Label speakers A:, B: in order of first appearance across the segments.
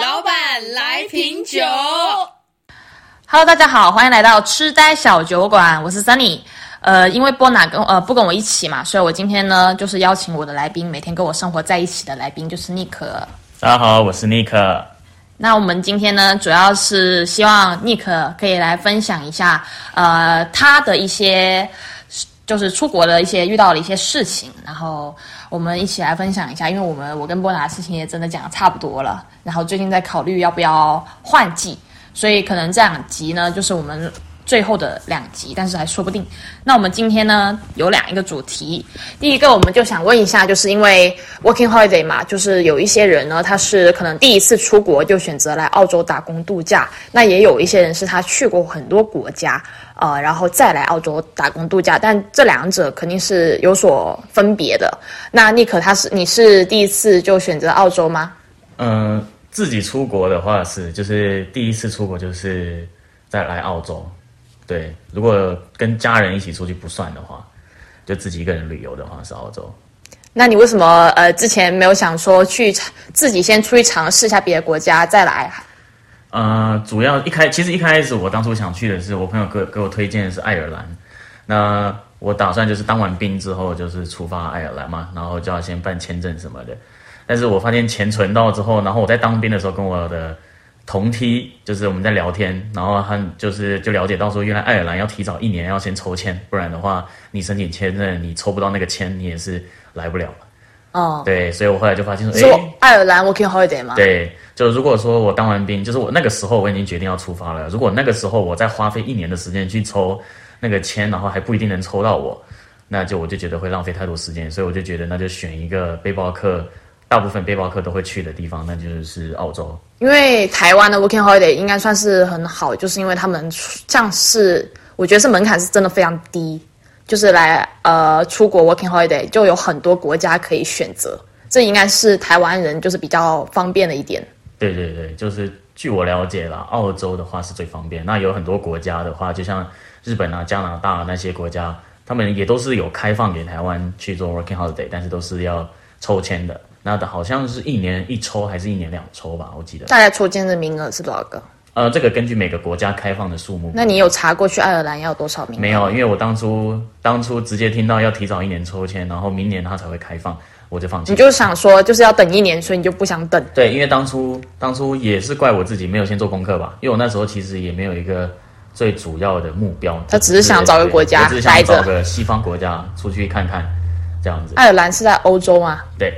A: 老板来瓶酒。
B: Hello，大家好，欢迎来到痴呆小酒馆，我是 Sunny。呃，因为波娜跟呃不跟我一起嘛，所以我今天呢就是邀请我的来宾，每天跟我生活在一起的来宾就是 Nick。
C: 大家好，我是尼克。
B: 那我们今天呢，主要是希望 Nick 可以来分享一下，呃，他的一些就是出国的一些遇到了一些事情，然后我们一起来分享一下。因为我们我跟波拿的事情也真的讲的差不多了，然后最近在考虑要不要换季，所以可能这两集呢，就是我们最后的两集，但是还说不定。那我们今天呢有两一个主题，第一个我们就想问一下，就是因为 working holiday 嘛，就是有一些人呢，他是可能第一次出国就选择来澳洲打工度假，那也有一些人是他去过很多国家，呃，然后再来澳洲打工度假，但这两者肯定是有所分别的。那尼克他是你是第一次就选择澳洲吗？
C: 嗯、自己出国的话是，就是第一次出国就是再来澳洲。对，如果跟家人一起出去不算的话，就自己一个人旅游的话是澳洲。
B: 那你为什么呃之前没有想说去自己先出去尝试一下别的国家再来？
C: 呃，主要一开其实一开始我当初想去的是我朋友给给我推荐的是爱尔兰，那我打算就是当完兵之后就是出发爱尔兰嘛，然后就要先办签证什么的。但是我发现钱存到之后，然后我在当兵的时候跟我的同梯就是我们在聊天，然后他就是就了解到说，原来爱尔兰要提早一年要先抽签，不然的话你申请签证你抽不到那个签，你也是来不了。
B: 哦，
C: 对，所以我后来就发现说，哎、
B: 爱尔兰 working holiday 吗？
C: 对，就如果说我当完兵，就是我那个时候我已经决定要出发了。如果那个时候我再花费一年的时间去抽那个签，然后还不一定能抽到我，那就我就觉得会浪费太多时间，所以我就觉得那就选一个背包客，大部分背包客都会去的地方，那就是澳洲。
B: 因为台湾的 working holiday 应该算是很好，就是因为他们像是我觉得是门槛是真的非常低，就是来呃出国 working holiday 就有很多国家可以选择，这应该是台湾人就是比较方便的一点。
C: 对对对，就是据我了解啦，澳洲的话是最方便。那有很多国家的话，就像日本啊、加拿大那些国家，他们也都是有开放给台湾去做 working holiday，但是都是要抽签的。那的好像是一年一抽还是一年两抽吧，我记得。
B: 大概抽签的名额是多少个？
C: 呃，这个根据每个国家开放的数目。
B: 那你有查过去爱尔兰要多少名额？
C: 没有？因为我当初当初直接听到要提早一年抽签，然后明年它才会开放，我就放弃
B: 你。就想说就是要等一年，所以你就不想等。
C: 对，因为当初当初也是怪我自己没有先做功课吧，因为我那时候其实也没有一个最主要的目标，
B: 他只是想找个国家
C: 只是想找个西方国家出去看看，这样子。
B: 爱尔兰是在欧洲吗？
C: 对，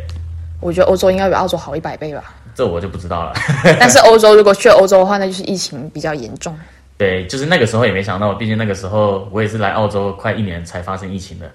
B: 我觉得欧洲应该比澳洲好一百倍吧。
C: 这我就不知道了。
B: 但是欧洲如果去欧洲的话，那就是疫情比较严重。
C: 对，就是那个时候也没想到，毕竟那个时候我也是来澳洲快一年才发生疫情的。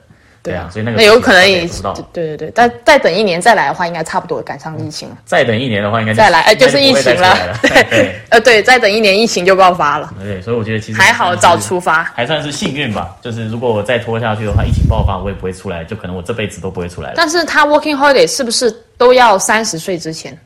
C: 对啊，所以那个
B: 那有可能也。对对对，但再等一年再来的话，应该差不多赶上疫情了。
C: 再等一年的话，应该
B: 再来，哎，就是疫情
C: 了。
B: 对
C: 对
B: 呃对，再等一年疫情就爆发了，
C: 对，所以我觉得其实
B: 还好早出发。
C: 还算是幸运吧。就是如果我再拖下去的话，疫情爆发我也不会出来，就可能我这辈子都不会出来了。
B: 但是他 working holiday 是不是都要三十岁之前？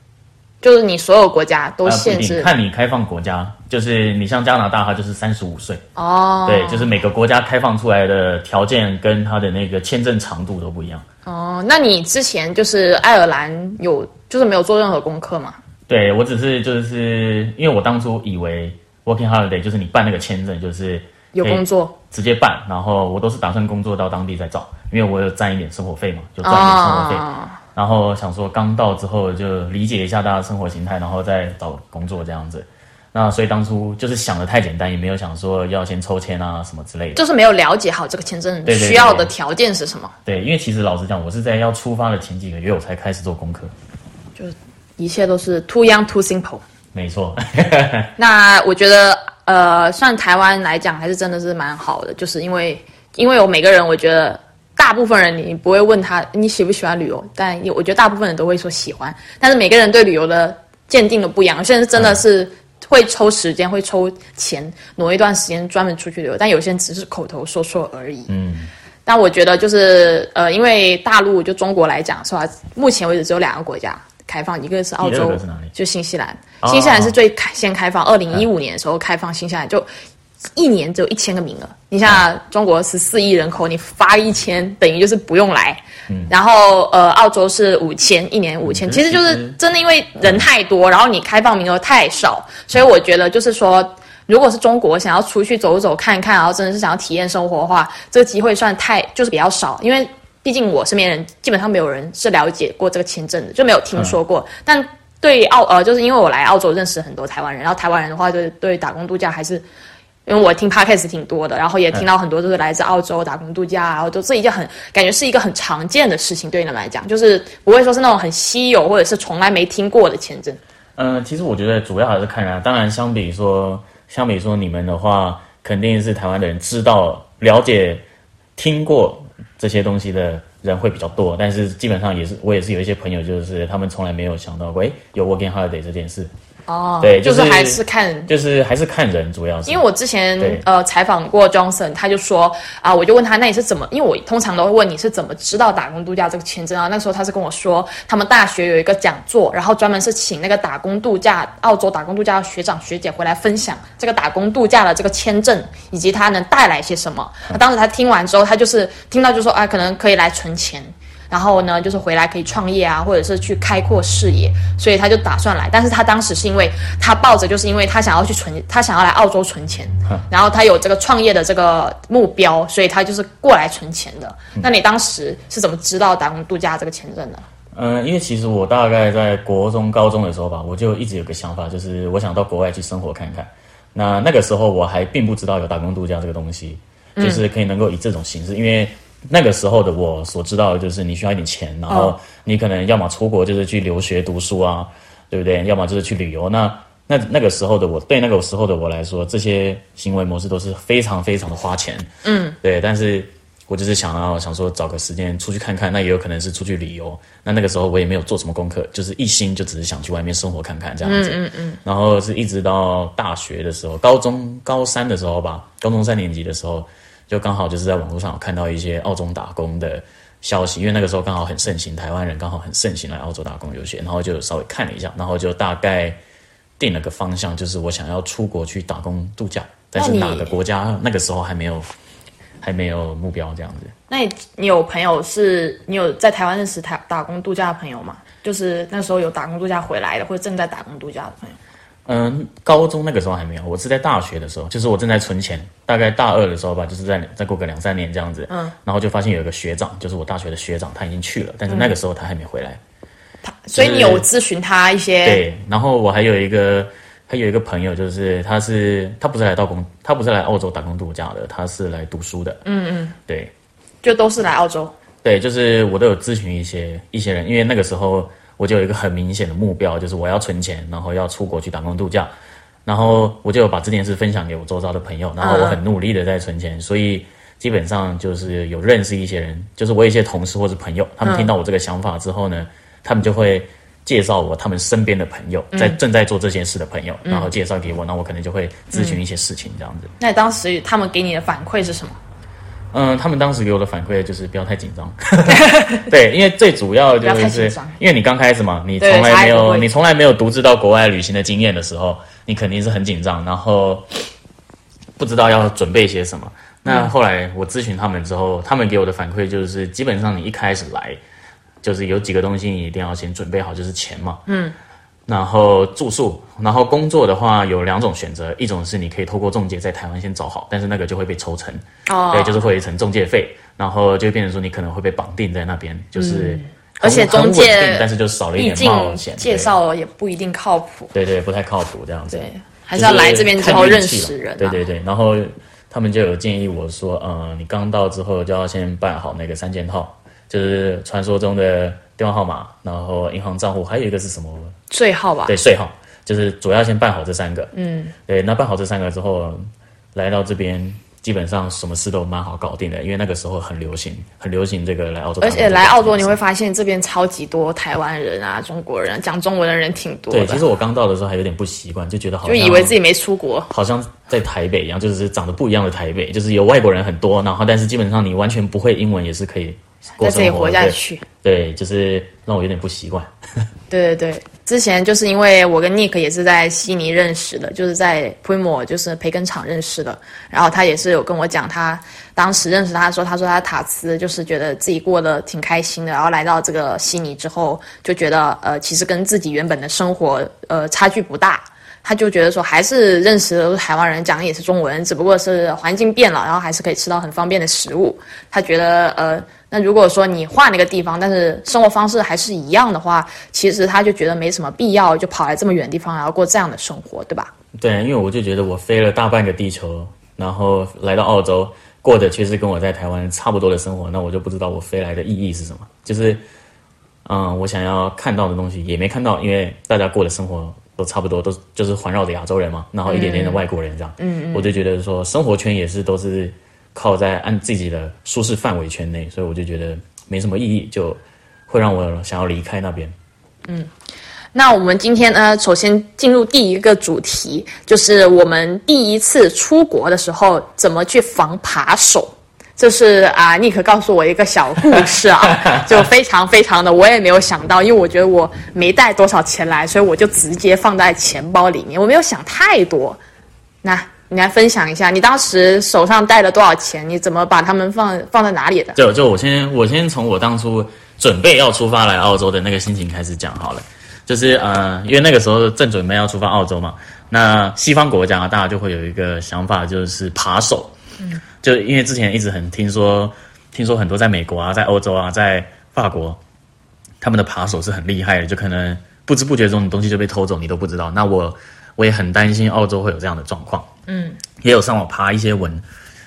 B: 就是你所有国家都限制
C: 看你开放国家，就是你像加拿大，它就是三十五岁。
B: 哦。
C: 对，就是每个国家开放出来的条件跟它的那个签证长度都不一样。
B: 哦，那你之前就是爱尔兰有就是没有做任何功课吗？
C: 对我只是就是因为我当初以为 working holiday 就是你办那个签证就是
B: 有工作
C: 直接办，然后我都是打算工作到当地再找，因为我有赚一点生活费嘛，就赚一点生活费。
B: 哦
C: 然后想说刚到之后就理解一下大家的生活形态，然后再找工作这样子。那所以当初就是想的太简单，也没有想说要先抽签啊什么之类的。
B: 就是没有了解好这个签证需要的条件是什么，
C: 对，因为其实老实讲，我是在要出发的前几个月我才开始做功课。
B: 就一切都是 too young too simple。
C: 没错，
B: 那我觉得，呃，算台湾来讲，还是真的是蛮好的，就是因为，因为我每个人，我觉得大部分人你不会问他你喜不喜欢旅游，但我觉得大部分人都会说喜欢，但是每个人对旅游的鉴定的不一样，有些人真的是会抽时间，会抽钱挪一段时间专门出去旅游，但有些人只是口头说说而已。
C: 嗯，
B: 但我觉得就是呃，因为大陆就中国来讲是吧，目前为止只有两个国家开放，一个是澳洲就新西兰。
C: 哦
B: 新西兰是最开先开放，二零一五年的时候开放新西兰，就一年只有一千个名额。你像中国十四亿人口，你发一千，等于就是不用来。然后呃，澳洲是五千，一年五千，其实就是真的因为人太多，然后你开放名额太少，所以我觉得就是说，如果是中国想要出去走走看看，然后真的是想要体验生活的话，这个机会算太就是比较少，因为毕竟我身边人基本上没有人是了解过这个签证的，就没有听说过。但对澳呃，就是因为我来澳洲认识很多台湾人，然后台湾人的话，就是对打工度假还是。因为我听 podcast 挺多的，然后也听到很多都是来自澳洲打工度假，然后都是一件很感觉是一个很常见的事情，对你们来讲，就是不会说是那种很稀有或者是从来没听过的签证。
C: 嗯，其实我觉得主要还是看人，当然相比说，相比说你们的话，肯定是台湾的人知道、了解、听过这些东西的人会比较多，但是基本上也是我也是有一些朋友，就是他们从来没有想到过，哎，有 working holiday 这件事。
B: 哦，
C: 对，
B: 就是还是看，
C: 就是还是看人，主要是。
B: 因为我之前呃采访过 Johnson，他就说啊，我就问他，那你是怎么？因为我通常都会问你是怎么知道打工度假这个签证啊？那时候他是跟我说，他们大学有一个讲座，然后专门是请那个打工度假、澳洲打工度假的学长学姐回来分享这个打工度假的这个签证以及它能带来些什么。那当时他听完之后，他就是听到就说啊，可能可以来存钱。然后呢，就是回来可以创业啊，或者是去开阔视野，所以他就打算来。但是他当时是因为他抱着，就是因为他想要去存，他想要来澳洲存钱，然后他有这个创业的这个目标，所以他就是过来存钱的。那你当时是怎么知道打工度假这个签证的？
C: 嗯，因为其实我大概在国中、高中的时候吧，我就一直有个想法，就是我想到国外去生活看看。那那个时候我还并不知道有打工度假这个东西，就是可以能够以这种形式，因为。那个时候的我所知道的就是你需要一点钱，然后你可能要么出国就是去留学读书啊，对不对？要么就是去旅游。那那那个时候的我，对那个时候的我来说，这些行为模式都是非常非常的花钱。嗯，对。但是我就是想要想说找个时间出去看看，那也有可能是出去旅游。那那个时候我也没有做什么功课，就是一心就只是想去外面生活看看这样子。嗯嗯嗯。然后是一直到大学的时候，高中高三的时候吧，高中三年级的时候。就刚好就是在网络上有看到一些澳洲打工的消息，因为那个时候刚好很盛行，台湾人刚好很盛行来澳洲打工留学，然后就稍微看了一下，然后就大概定了个方向，就是我想要出国去打工度假，但是哪个国家那个时候还没有还没有目标这样子。
B: 那你你有朋友是你有在台湾认识台打工度假的朋友吗？就是那时候有打工度假回来的，或者正在打工度假的朋友。
C: 嗯，高中那个时候还没有，我是在大学的时候，就是我正在存钱，大概大二的时候吧，就是在再过个两三年这样子，嗯，然后就发现有一个学长，就是我大学的学长，他已经去了，但是那个时候他还没回来，
B: 他，所以你有咨询他一些，
C: 对，然后我还有一个，还有一个朋友，就是他是他不是来到工，他不是来澳洲打工度假的，他是来读书的，嗯嗯，对，
B: 就都是来澳洲，
C: 对，就是我都有咨询一些一些人，因为那个时候。我就有一个很明显的目标，就是我要存钱，然后要出国去打工度假，然后我就把这件事分享给我周遭的朋友，然后我很努力的在存钱，所以基本上就是有认识一些人，就是我一些同事或者朋友，他们听到我这个想法之后呢，他们就会介绍我他们身边的朋友，在正在做这件事的朋友，然后介绍给我，那我可能就会咨询一些事情这样子。
B: 那当时他们给你的反馈是什么？
C: 嗯，他们当时给我的反馈就是不要太紧张，对，因为最主要就是因为你刚开始嘛，你从来没有你从来没有独自到国外旅行的经验的时候，你肯定是很紧张，然后不知道要准备些什么。那后来我咨询他们之后，他们给我的反馈就是，基本上你一开始来，就是有几个东西你一定要先准备好，就是钱嘛，嗯。然后住宿，然后工作的话有两种选择，一种是你可以透过中介在台湾先找好，但是那个就会被抽成，哦，对，就是会有一层中介费，然后就变成说你可能会被绑定在那边，就是
B: 而且中介，
C: 但是就少了一点冒险，
B: 介绍也不一定靠谱，
C: 对对，不太靠谱这样子，
B: 对，还是要来这边之后认识人，
C: 对对对，然后他们就有建议我说，呃，你刚到之后就要先办好那个三件套，就是传说中的。电话号码，然后银行账户，还有一个是什么？
B: 税号吧。
C: 对，税号就是主要先办好这三个。嗯，对，那办好这三个之后，来到这边基本上什么事都蛮好搞定的，因为那个时候很流行，很流行这个来澳洲。
B: 而且来澳洲你会发现这边超级多台湾人啊，中国人讲中文的人挺多。
C: 对，其实我刚到的时候还有点不习惯，就觉得好像
B: 就以为自己没出国，
C: 好像在台北一样，就是长得不一样的台北，就是有外国人很多，然后但是基本上你完全不会英文也是可以。
B: 在这里活下去，
C: 对，就是让我有点不习惯。
B: 对对对，之前就是因为我跟 Nick 也是在悉尼认识的，就是在 Primo 就是培根厂认识的。然后他也是有跟我讲，他当时认识他的时候，他说他塔斯就是觉得自己过得挺开心的。然后来到这个悉尼之后，就觉得呃，其实跟自己原本的生活呃差距不大。他就觉得说，还是认识的都是台湾人，讲的也是中文，只不过是环境变了，然后还是可以吃到很方便的食物。他觉得，呃，那如果说你换了一个地方，但是生活方式还是一样的话，其实他就觉得没什么必要，就跑来这么远地方，然后过这样的生活，对吧？
C: 对，因为我就觉得我飞了大半个地球，然后来到澳洲，过的却是跟我在台湾差不多的生活，那我就不知道我飞来的意义是什么。就是，嗯，我想要看到的东西也没看到，因为大家过的生活。都差不多，都就是环绕着亚洲人嘛，然后一点点的外国人这样，嗯嗯，我就觉得说生活圈也是都是靠在按自己的舒适范围圈内，所以我就觉得没什么意义，就会让我想要离开那边。
B: 嗯，那我们今天呢，首先进入第一个主题，就是我们第一次出国的时候怎么去防扒手。这是啊，尼克告诉我一个小故事啊，就非常非常的，我也没有想到，因为我觉得我没带多少钱来，所以我就直接放在钱包里面，我没有想太多。那你来分享一下，你当时手上带了多少钱？你怎么把它们放放在哪里的？
C: 就就我先我先从我当初准备要出发来澳洲的那个心情开始讲好了。就是呃，因为那个时候正准备要出发澳洲嘛，那西方国家大家就会有一个想法，就是扒手。嗯。就因为之前一直很听说，听说很多在美国啊，在欧洲啊，在法国，他们的扒手是很厉害的，就可能不知不觉中你东西就被偷走，你都不知道。那我我也很担心澳洲会有这样的状况，嗯，也有上网爬一些文，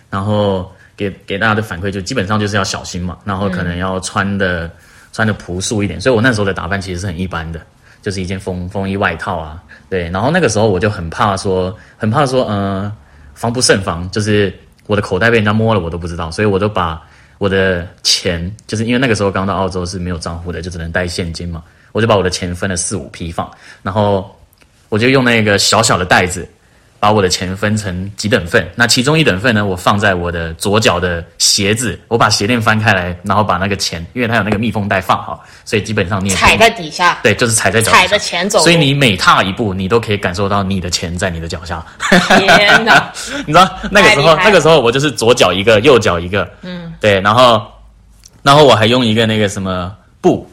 C: 然后给给大家的反馈就基本上就是要小心嘛，然后可能要穿的穿的朴素一点。所以我那时候的打扮其实是很一般的，就是一件风风衣外套啊，对。然后那个时候我就很怕说，很怕说，嗯，防不胜防，就是。我的口袋被人家摸了，我都不知道，所以我就把我的钱，就是因为那个时候刚到澳洲是没有账户的，就只能带现金嘛，我就把我的钱分了四五批放，然后我就用那个小小的袋子。把我的钱分成几等份，那其中一等份呢，我放在我的左脚的鞋子，我把鞋垫翻开来，然后把那个钱，因为它有那个密封袋放好，所以基本上你
B: 踩在底下，
C: 对，就是踩在脚
B: 踩着钱走，
C: 所以你每踏一步，你都可以感受到你的钱在你的脚下。
B: 天哪！
C: 你知道那个时候，那个时候我就是左脚一个，右脚一个，嗯，对，然后，然后我还用一个那个什么布，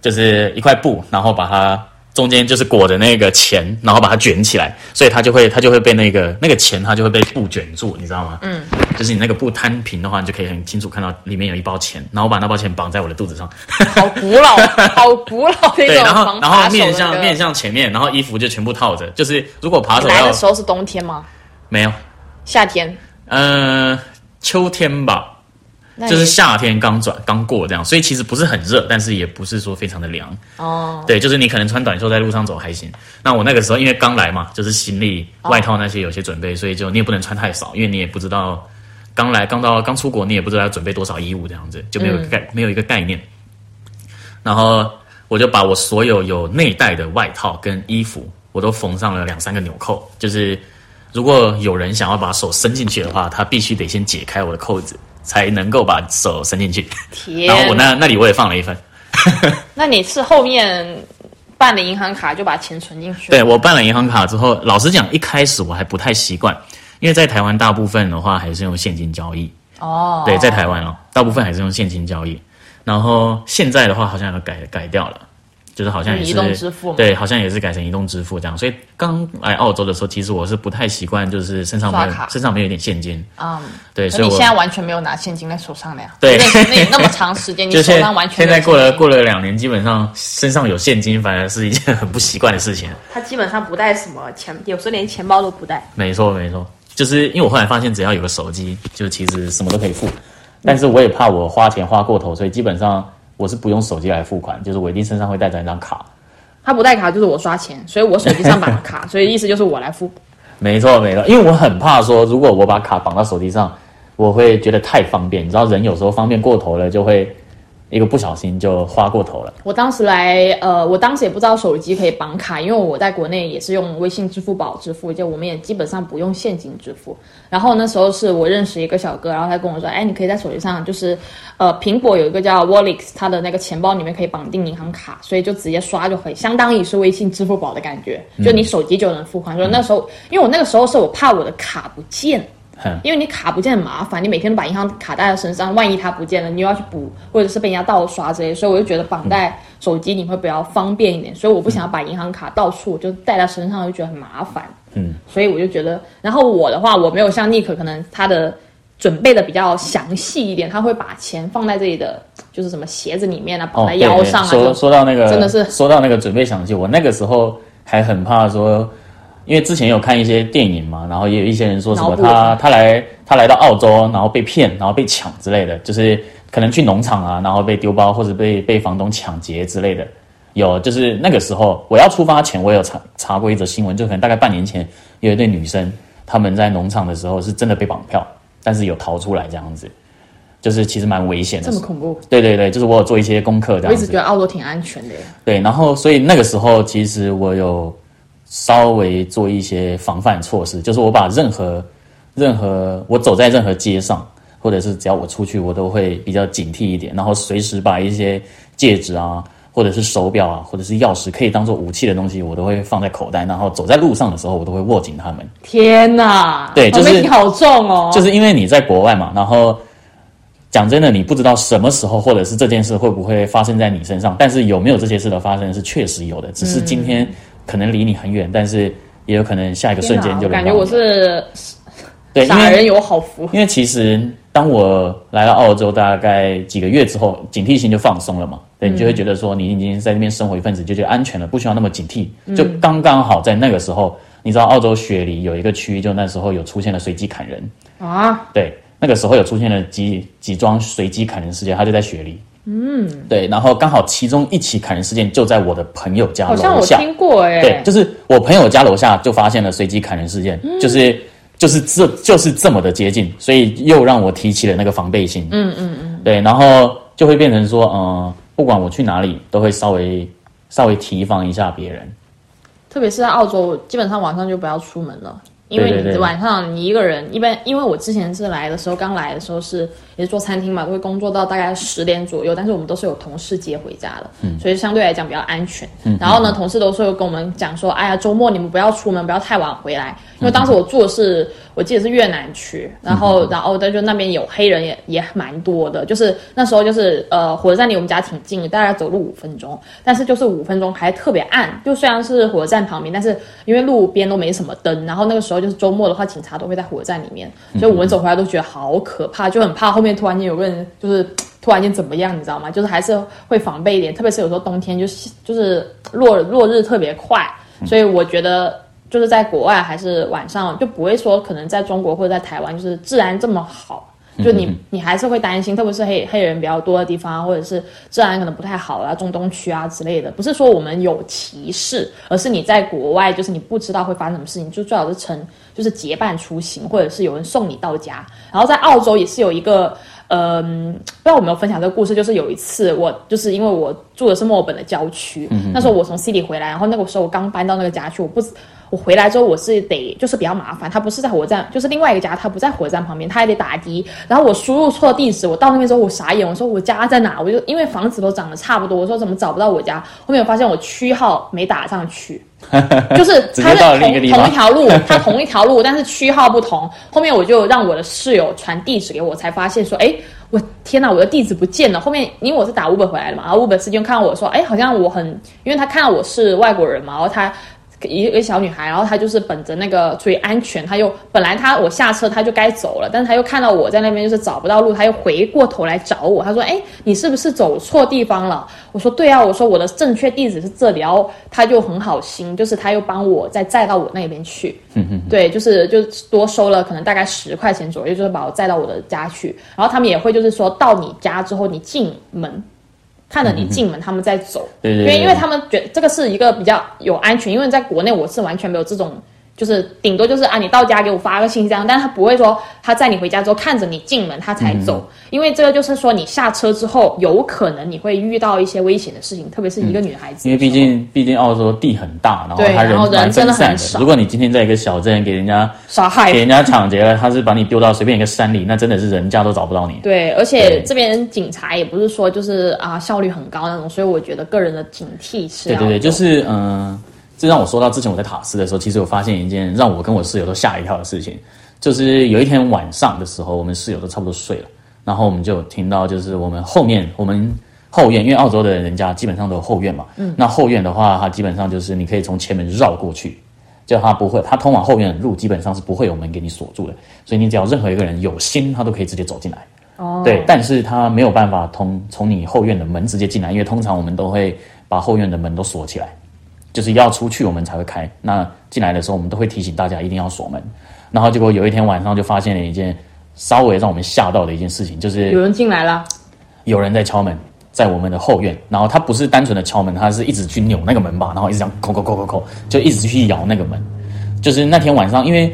C: 就是一块布，然后把它。中间就是裹着那个钱，然后把它卷起来，所以它就会它就会被那个那个钱它就会被布卷住，你知道吗？嗯，就是你那个布摊平的话，你就可以很清楚看到里面有一包钱，然后我把那包钱绑在我的肚子上。
B: 好古老，好古老的
C: 对，然后然后面向面向前面，然后衣服就全部套着。就是如果爬手
B: 来的时候是冬天吗？
C: 没有，
B: 夏天。
C: 嗯，秋天吧。就是夏天刚转刚过这样，所以其实不是很热，但是也不是说非常的凉哦。对，就是你可能穿短袖在路上走还行。那我那个时候因为刚来嘛，就是行李外套那些有些准备，所以就你也不能穿太少，因为你也不知道刚来刚到刚出国，你也不知道要准备多少衣物这样子，就没有概没有一个概念。然后我就把我所有有内袋的外套跟衣服，我都缝上了两三个纽扣，就是如果有人想要把手伸进去的话，他必须得先解开我的扣子。才能够把手伸进去，然后我那那里我也放了一份。
B: 那你是后面办了银行卡就把钱存进去？
C: 对我办了银行卡之后，老实讲，一开始我还不太习惯，因为在台湾大部分的话还是用现金交易。哦，对，在台湾哦，大部分还是用现金交易，然后现在的话好像要改改掉了。就是好像也是对，好像也是改成移动支付这样。所以刚来澳洲的时候，其实我是不太习惯，就是身上没有身上没有一点现金。嗯，对，所以
B: 你现在完全没有拿现金在手上了呀？
C: 对，
B: 那那么长时间，你手上完全
C: 现在过了过了两年，基本上身上有现金，反而是一件很不习惯的事情。
B: 他基本上不带什么钱，有时候连钱包都不带。
C: 没错，没错，就是因为我后来发现，只要有个手机，就其实什么都可以付。但是我也怕我花钱花过头，所以基本上。我是不用手机来付款，就是我一定身上会带着一张卡。
B: 他不带卡就是我刷钱，所以我手机上绑卡，所以意思就是我来付。
C: 没错没错，因为我很怕说，如果我把卡绑到手机上，我会觉得太方便。你知道，人有时候方便过头了，就会一个不小心就花过头了。
B: 我当时来，呃，我当时也不知道手机可以绑卡，因为我在国内也是用微信、支付宝支付，就我们也基本上不用现金支付。然后那时候是我认识一个小哥，然后他跟我说，哎，你可以在手机上，就是，呃，苹果有一个叫 Wallix，它的那个钱包里面可以绑定银行卡，所以就直接刷就可以，相当于是微信、支付宝的感觉，就你手机就能付款。说那时候，因为我那个时候是我怕我的卡不见。
C: 哼
B: 因为你卡不见很麻烦，你每天都把银行卡带在身上，万一它不见了，你又要去补，或者是被人家盗刷之类，所以我就觉得绑在手机里会比较方便一点，所以我不想要把银行卡到处就带在身上，就觉得很麻烦。
C: 嗯，
B: 所以我就觉得，然后我的话，我没有像 Nick，可能他的准备的比较详细一点，他会把钱放在这里的，就是什么鞋子里面啊，绑
C: 哦，
B: 在腰上啊，
C: 说
B: 就
C: 说到那个，
B: 真的是
C: 说到那个准备详细，我那个时候还很怕说，因为之前有看一些电影嘛，然后也有一些人说什么他他来他来到澳洲，然后被骗，然后被抢之类的，就是可能去农场啊，然后被丢包或者被被房东抢劫之类的。有，就是那个时候我要出发前，我有查查过一则新闻，就可能大概半年前，有一对女生，他们在农场的时候是真的被绑票，但是有逃出来这样子，就是其实蛮危险的
B: 这。么恐怖。
C: 对对对，就是我有做一些功课这样子
B: 我一直觉。得澳洲挺安全的耶，
C: 对，然后所以那个时候其实我有稍微做一些防范措施，就是我把任何任何我走在任何街上，或者是只要我出去，我都会比较警惕一点，然后随时把一些戒指啊，或者是手表啊，或者是钥匙可以当做武器的东西，我都会放在口袋，然后走在路上的时候，我都会握紧它们。
B: 天哪，
C: 对就是
B: 防备心好重哦，
C: 就是因为你在国外嘛，然后讲真的，你不知道什么时候或者是这件事会不会发生在你身上，但是有没有这些事的发生是确实有的，只是今天可能离你很远，但是也有可能下一个瞬间就
B: 感觉我是
C: 对，因
B: 傻人有好福。
C: 因为其实当我来到澳洲大概几个月之后，警惕性就放松了嘛，对你就会觉得说你已经在那边生活一份子，就觉得安全了，不需要那么警惕，就刚刚好在那个时候，你知道澳洲雪梨有一个区域，就那时候有出现了随机砍人。
B: 啊，
C: 对，那个时候有出现了几几桩随机砍人事件，他就在雪梨。嗯，对，然后刚好其中一起砍人事件就在我的朋友家楼下
B: 好像我。听过哎，
C: 对，就是我朋友家楼下就发现了随机砍人事件，就是就是这就是这么的接近，所以又让我提起了那个防备心。嗯嗯嗯，对，然后就会变成说，呃，不管我去哪里，都会稍微稍微提防一下别人。
B: 特别是在澳洲，基本上晚上就不要出门了。因为你晚上你一个人，一般因为我之前是来的时候，刚来的时候是也是做餐厅嘛，都会工作到大概十点左右，但是我们都是有同事接回家的，所以相对来讲比较安全。然后呢，同事都是会跟我们讲说，哎呀，周末你们不要出门，不要太晚回来，因为当时我住的是我记得是越南区，然后然后但就那边有黑人也也蛮多的，就是那时候就是呃火车站离我们家挺近的，大概走路五分钟，但是就是五分钟还特别暗，就虽然是火车站旁边，但是因为路边都没什么灯，然后那个时候就是周末的话，警察都会在火车站里面，所以我们走回来都觉得好可怕，就很怕后面突然间有个人就是突然间怎么样，你知道吗？就是还是会防备一点，特别是有时候冬天就是就是落落日特别快，所以我觉得。就是在国外还是晚上就不会说可能在中国或者在台湾就是治安这么好，就你你还是会担心，特别是黑黑人比较多的地方，或者是治安可能不太好啊，中东区啊之类的。不是说我们有歧视，而是你在国外就是你不知道会发生什么事情，就最好是成就是结伴出行，或者是有人送你到家。然后在澳洲也是有一个。嗯，不知道我有没有分享这个故事，就是有一次我就是因为我住的是墨尔本的郊区，那时候我从 City 回来，然后那个时候我刚搬到那个家去，我不我回来之后我是得就是比较麻烦，他不是在火车站，就是另外一个家，他不在火车站旁边，他还得打的，然后我输入错地址，我到那边之后我傻眼，我说我家在哪？我就因为房子都长得差不多，我说怎么找不到我家？后面我发现我区号没打上去。就是他是同同一条路，他同一条路，但是区号不同。后面我就让我的室友传地址给我，才发现说，哎，我天哪，我的地址不见了。后面因为我是打 Uber 回来的嘛，然后 Uber 司机就看到我说，哎，好像我很，因为他看到我是外国人嘛，然后他。一个小女孩，然后她就是本着那个注意安全，她又本来她我下车她就该走了，但是她又看到我在那边就是找不到路，她又回过头来找我，她说：“哎，你是不是走错地方了？”我说：“对啊，我说我的正确地址是这里。”然后她就很好心，就是她又帮我再载到我那边去，对，就是就多收了可能大概十块钱左右，就是把我载到我的家去。然后他们也会就是说到你家之后，你进门。看着你进门，他们在走，
C: 对对对
B: 因为因为他们觉得这个是一个比较有安全，因为在国内我是完全没有这种，就是顶多就是啊，你到家给我发个信息这样，但是他不会说他在你回家之后看着你进门他才走，因为这个就是说你下车之后有可能你会遇到一些危险的事情，特别是一个女孩子，
C: 因为毕竟毕竟澳洲地很大，然后他人
B: 真的
C: 散
B: 很少。
C: 如果你今天在一个小镇给人家
B: 杀害
C: 给人家抢劫了，他是把你丢到随便一个山里，那真的是人家都找不到你。
B: 对，而且这边警察也不是说就是啊效率很高那种，所以我觉得个人的警惕是要
C: 对对对，就是嗯、呃这让我说到之前我在塔斯的时候，其实我发现一件让我跟我室友都吓一跳的事情，就是有一天晚上的时候，我们室友都差不多睡了，然后我们就听到就是我们后面我们后院，因为澳洲的人家基本上都有后院嘛，嗯，那后院的话，它基本上就是你可以从前门绕过去。就它不会，它通往后院的路基本上是不会有门给你锁住的，所以你只要任何一个人有心，他都可以直接走进来。
B: 哦，
C: 对，但是他没有办法通从你后院的门直接进来，因为通常我们都会把后院的门都锁起来，就是要出去我们才会开。那进来的时候，我们都会提醒大家一定要锁门。然后结果有一天晚上就发现了一件稍微让我们吓到的一件事情，就是
B: 有人进来了，
C: 有人在敲门，在我们的后院，然后他不是单纯的敲门，他是一直去扭那个门把，然后一直这样扣扣扣扣扣，就一直去摇那个门。就是那天晚上，因为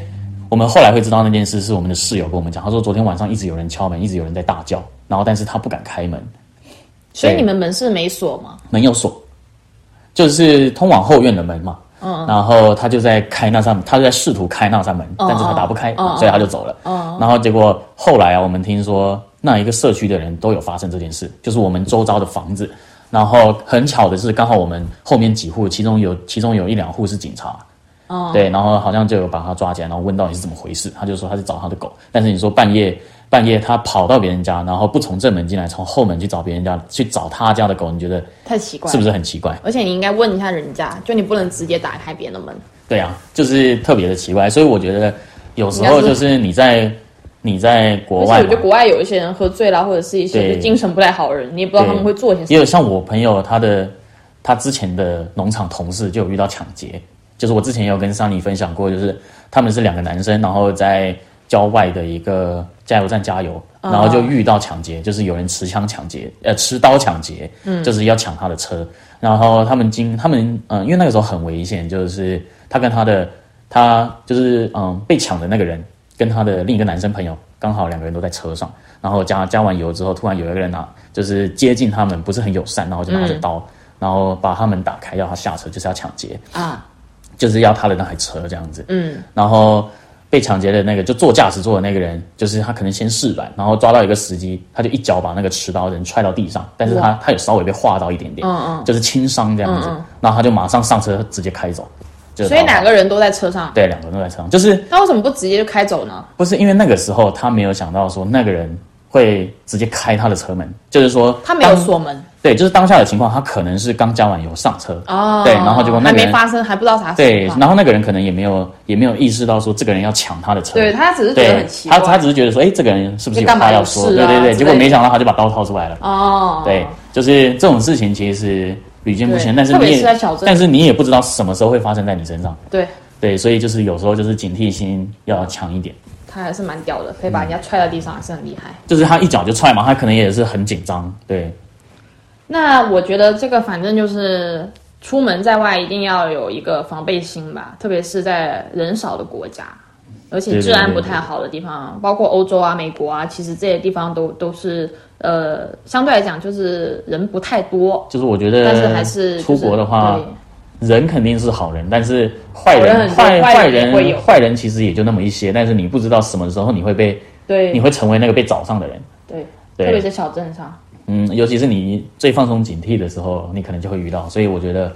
C: 我们后来会知道那件事，是我们的室友跟我们讲，他说昨天晚上一直有人敲门，一直有人在大叫，然后但是他不敢开门，
B: 所以你们门是没锁吗？
C: 门有锁，就是通往后院的门嘛。嗯，然后他就在开那扇，他就在试图开那扇门，但是他打不开，所以他就走了。嗯，然后结果后来啊，我们听说那一个社区的人都有发生这件事，就是我们周遭的房子。然后很巧的是，刚好我们后面几户，其中有其中有一两户是警察。
B: 哦，
C: 对，然后好像就有把他抓起来，然后问到底是怎么回事。他就说他是找他的狗，但是你说半夜半夜他跑到别人家，然后不从正门进来，从后门去找别人家，去找他家的狗，你觉得
B: 太奇怪，
C: 是不是很奇怪？
B: 而且你应该问一下人家，就你不能直接打开别人的门。
C: 对啊，就是特别的奇怪。所以我觉得有时候就是你在你在国外
B: 我觉得，国外有一些人喝醉了，或者是一些精神不太好的人，你也不知道他们会做些什么。
C: 也有像我朋友他的他之前的农场同事就有遇到抢劫，就是我之前也有跟桑尼分享过，就是他们是两个男生，然后在郊外的一个加油站加油，然后就遇到抢劫，就是有人持枪抢劫，呃，持刀抢劫，嗯，就是要抢他的车，然后他们经他们嗯、呃因为那个时候很危险，就是他跟他的他就是嗯被抢的那个人跟他的另一个男生朋友刚好两个人都在车上，然后加加完油之后，突然有一个人拿就是接近他们不是很友善，然后就拿着刀，然后把他们打开要他下车，就是要抢劫，
B: 啊，
C: 就是要他的那台车这样子，
B: 嗯，
C: 然后被抢劫的那个就坐驾驶座的那个人，就是他可能先试软，然后抓到一个时机，他就一脚把那个持刀的人踹到地上，但是他他有稍微被划到一点点，
B: 嗯嗯。
C: 就是轻伤这样子，然后他就马上上车直接开走，就是
B: 所以两个人都在车上，
C: 对两个人都在车上，就是
B: 那为什么不直接就开走呢？
C: 不是因为那个时候他没有想到说那个人会直接开他的车门，就是说
B: 他没有锁门
C: 对，就是当下的情况，他可能是刚加完油上车，
B: 哦，
C: 对然后结果那
B: 还
C: 个人
B: 没发生，还不知道啥
C: 对
B: 情，况。
C: 然后那个人可能也没有也没有意识到说这个人要抢他的车，
B: 对他只是觉得很奇怪，
C: 他他只是觉得说，哎，这个人是不是有话要说？
B: 啊
C: 对对对，结果没想到他就把刀掏出来了。
B: 哦，
C: 对，就是这种事情其实是屡见不鲜，但是你也
B: 是
C: 但是你也不知道什么时候会发生在你身上。
B: 对，
C: 对，所以就是有时候就是警惕心要强一点。
B: 他还是蛮屌的，可以把人家踹到地上，还是很厉害。
C: 就是他一脚就踹嘛，他可能也是很紧张。对，
B: 那我觉得这个反正就是出门在外一定要有一个防备心吧，特别是在人少的国家，而且治安不太好的地方，包括欧洲啊、美国啊，其实这些地方都都是呃相对来讲就是人不太多，
C: 就是我觉得
B: 但是还
C: 得
B: 是、
C: 出国的话，人肯定是好人，但是坏人坏
B: 坏人
C: 坏人其实也就那么一些，但是你不知道什么时候你会被
B: 对
C: 你会成为那个被找上的人。
B: 对，
C: 对
B: 特别是小镇上。
C: 嗯，尤其是你最放松警惕的时候，你可能就会遇到。所以我觉得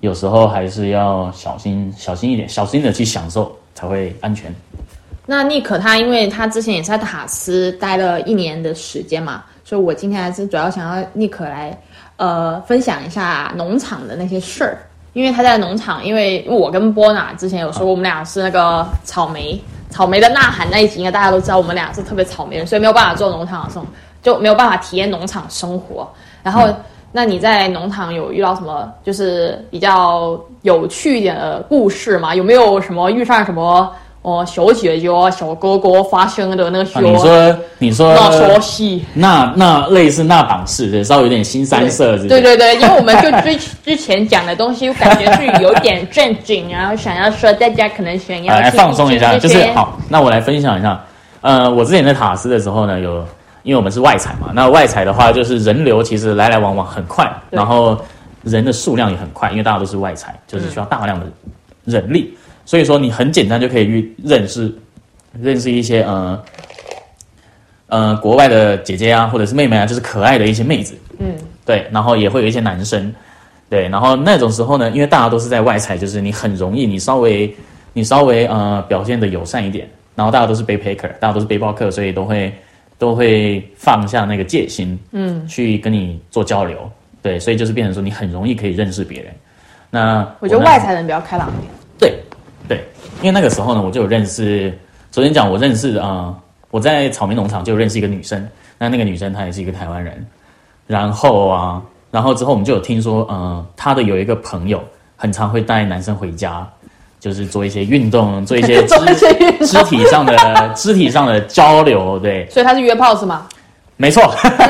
C: 有时候还是要小心小心一点，小心的去享受才会安全。
B: 那尼克他，因为他之前也是在塔斯待了一年的时间嘛，所以我今天还是主要想要尼克来呃分享一下农场的那些事儿。因为他在农场，因为我跟波娜之前有说，我们俩是那个草莓草莓的呐喊那一集，应该大家都知道，我们俩是特别草莓人，所以没有办法做农场的生活，就没有办法体验农场生活。然后，那你在农场有遇到什么就是比较有趣一点的故事吗？有没有什么遇上什么？哦小姐姐啊小哥哥发生的那个
C: 啊，你说你说
B: 那说戏。
C: 那那类似那档事的，稍微有点新三色，
B: 对对对，因为我们就之之前讲的东西，我感觉是有点正经，然后想要说大家可能想要
C: 呃来放松一下，就是好。那我来分享一下，呃，我之前在塔斯的时候呢，有因为我们是外采嘛，那外采的话就是人流其实来来往往很快，然后人的数量也很快，因为大家都是外采，就是需要大量的人力，所以说你很简单就可以去认识认识一些呃呃国外的姐姐啊，或者是妹妹啊，就是可爱的一些妹子，
B: 嗯，
C: 对，然后也会有一些男生，对，然后那种时候呢，因为大家都是在外采，就是你很容易，你稍微你稍微呃表现的友善一点，然后大家都是背 packer，大家都是背包客，所以都会都会放下那个戒心，嗯，去跟你做交流，对，所以就是变成说你很容易可以认识别人。那
B: 我觉得
C: 那
B: 外才人比较开朗一点。
C: 对对，因为那个时候呢，我就有认识，首先讲我认识啊、呃我在草莓农场就有认识一个女生，那那个女生她也是一个台湾人，然后啊，然后之后我们就有听说，呃，她的有一个朋友很常会带男生回家，就是做一些运动，做一些肢肢体上的 肢体上的交流，对，
B: 所以他是约炮是吗？
C: 没错，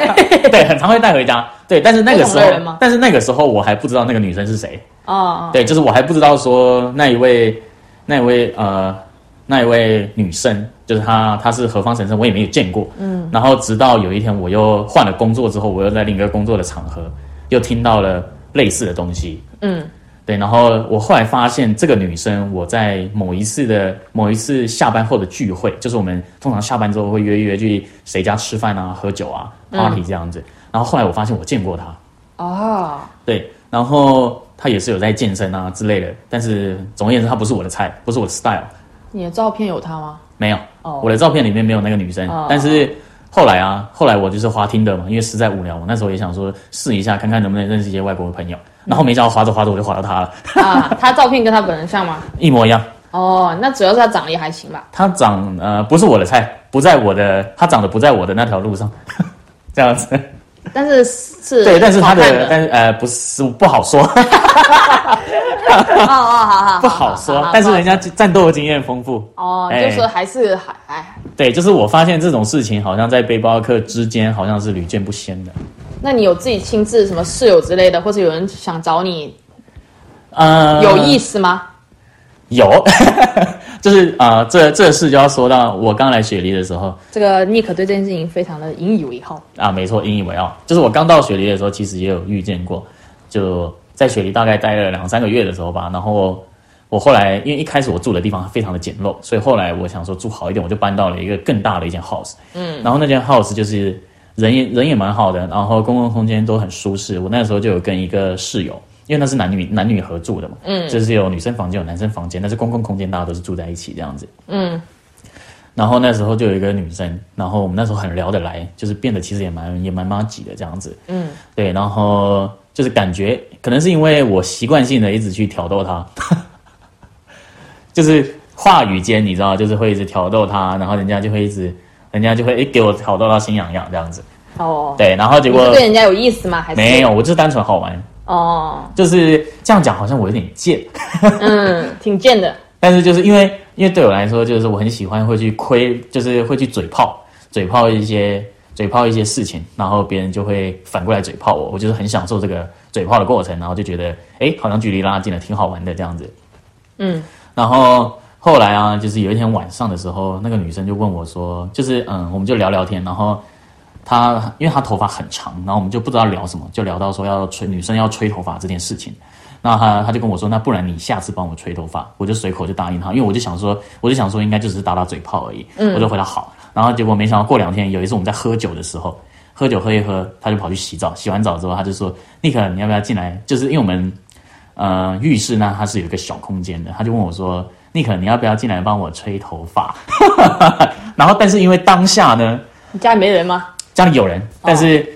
C: 对，很常会带回家，对，但是那个时候但是那个时候我还不知道那个女生是谁，
B: 哦，
C: 对，就是我还不知道说那一位那一位呃那一位女生，就是她她是何方神圣，我也没有见过。嗯，然后直到有一天我又换了工作之后，我又在另一个工作的场合又听到了类似的东西。
B: 嗯，
C: 对，然后我后来发现这个女生，我在某一次的某一次下班后的聚会，就是我们通常下班之后会约一约去谁家吃饭啊、喝酒啊、party 这样子。然后后来我发现我见过她，
B: 哦，
C: 对，然后她也是有在健身啊之类的，但是总而言之，她不是我的菜，不是我的 style，
B: 你的照片有她吗？
C: 没有，
B: 哦
C: 我的照片里面没有那个女生。
B: 哦
C: 但是后来啊，后来我就是滑听的嘛，因为实在无聊，我那时候也想说试一下，看看能不能认识一些外国的朋友。然后没想到滑着滑着我就滑到他了，
B: 啊，他照片跟他本人像吗？
C: 一模一样。
B: 哦，那主要是他长得也还行吧。
C: 他长呃不是我的菜，不在我的，他长得不在我的那条路上，这样子。
B: 但是是
C: 对，但是他的，但是呃不是不好说。
B: 哦哦，好好
C: 不好说，但是人家战斗经验丰富
B: 哦，
C: 哎
B: 就是还是还哎，
C: 对，就是我发现这种事情好像在背包客之间好像是屡见不鲜的。
B: 那你有自己亲自什么室友之类的，或者有人想找你，
C: 呃，
B: 有意思吗？
C: 有，就是啊、呃这这事就要说到我刚来雪梨的时候
B: 这个 Nick 对这件事情非常的引以为豪。
C: 啊，没错，引以为傲。就是我刚到雪梨的时候，其实也有遇见过，就在雪梨大概待了两三个月的时候吧。然后我后来因为一开始我住的地方非常的简陋，所以后来我想说住好一点，我就搬到了一个更大的一间 house。嗯，然后那间 house 就是人也人也蛮好的，然后公共空间都很舒适。我那时候就有跟一个室友。因为那是男女男女合住的嘛，嗯，就是有女生房间有男生房间，但是公共空间大家都是住在一起这样子，
B: 嗯，
C: 然后那时候就有一个女生，然后我们那时候很聊得来，就是变得其实也蛮也蛮妈挤的这样子，嗯，对，然后就是感觉可能是因为我习惯性的一直去挑逗她，就是话语间你知道，就是会一直挑逗她，然后人家就会一直，人家就会诶给我挑逗到心痒痒这样子，
B: 哦，
C: 对，然后结果
B: 对人家有意思吗？还是？
C: 没有，我就是单纯好玩，
B: 哦，
C: 就是这样讲好像我有点贱，
B: 嗯，挺贱的。
C: 但是就是因为因为对我来说，就是我很喜欢会去亏，就是会去嘴炮，嘴炮一些嘴炮一些事情，然后别人就会反过来嘴炮我，我就是很享受这个嘴炮的过程，然后就觉得哎，好像距离拉近了，挺好玩的这样子。
B: 嗯，
C: 然后后来啊，就是有一天晚上的时候，那个女生就问我说，就是嗯，我们就聊聊天，然后他因为他头发很长，然后我们就不知道聊什么，就聊到说要吹女生要吹头发这件事情。那他他就跟我说，那不然你下次帮我吹头发，我就随口就答应他，因为我就想说，我就想说应该就只是打打嘴炮而已，我就回答好。然后结果没想到过两天，有一次我们在喝酒的时候，喝酒喝一喝，他就跑去洗澡，洗完澡之后，他就说，尼克你要不要进来？就是因为我们呃浴室呢它是有一个小空间的，他就问我说，尼克你要不要进来帮我吹头发？然后但是因为当下呢，
B: 你家里没人吗？
C: 家里有人，但是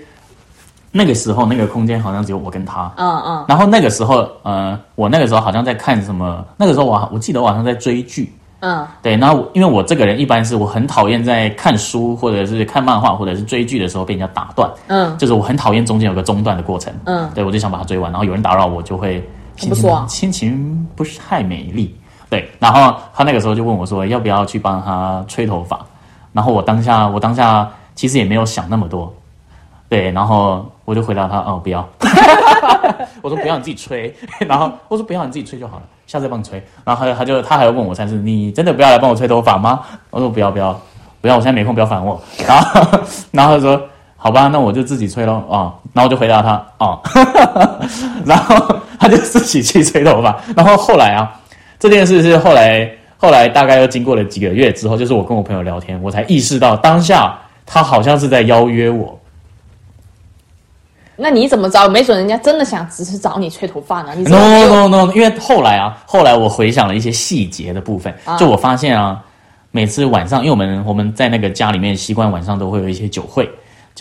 C: 那个时候那个空间好像只有我跟他。
B: 嗯嗯，
C: 然后那个时候，呃，我那个时候好像在看什么，那个时候我我记得我好像在追剧。
B: 嗯，
C: 对，然后因为我这个人一般是我很讨厌在看书或者是看漫画或者是追剧的时候被人家打断，
B: 嗯，
C: 就是我很讨厌中间有个中断的过程，
B: 嗯，
C: 对我就想把它追完，然后有人打扰我就会心情
B: 不
C: 心情不是太美丽，对，然后他那个时候就问我说要不要去帮他吹头发，然后我当下我当下其实也没有想那么多，对，然后我就回答他哦不要，我说不要你自己吹，然后我说不要你自己吹就好了，下次帮你吹，然后他就他就他还问我三次你真的不要来帮我吹头发吗？我说不要不要不要，我现在没空，不要烦我，然后然后他说。好吧，那我就自己吹喽啊！然后我就回答他哦，然后他就自己去吹头发。然后后来啊，这件事是后来后来大概又经过了几个月之后，就是我跟我朋友聊天，我才意识到当下他好像是在邀约我。
B: 那你怎么着？没准人家真的想只是找你吹头发呢。你
C: no no no，因为后来啊，后来我回想了一些细节的部分，就我发现啊，每次晚上，因为我们我们在那个家里面习惯晚上都会有一些酒会。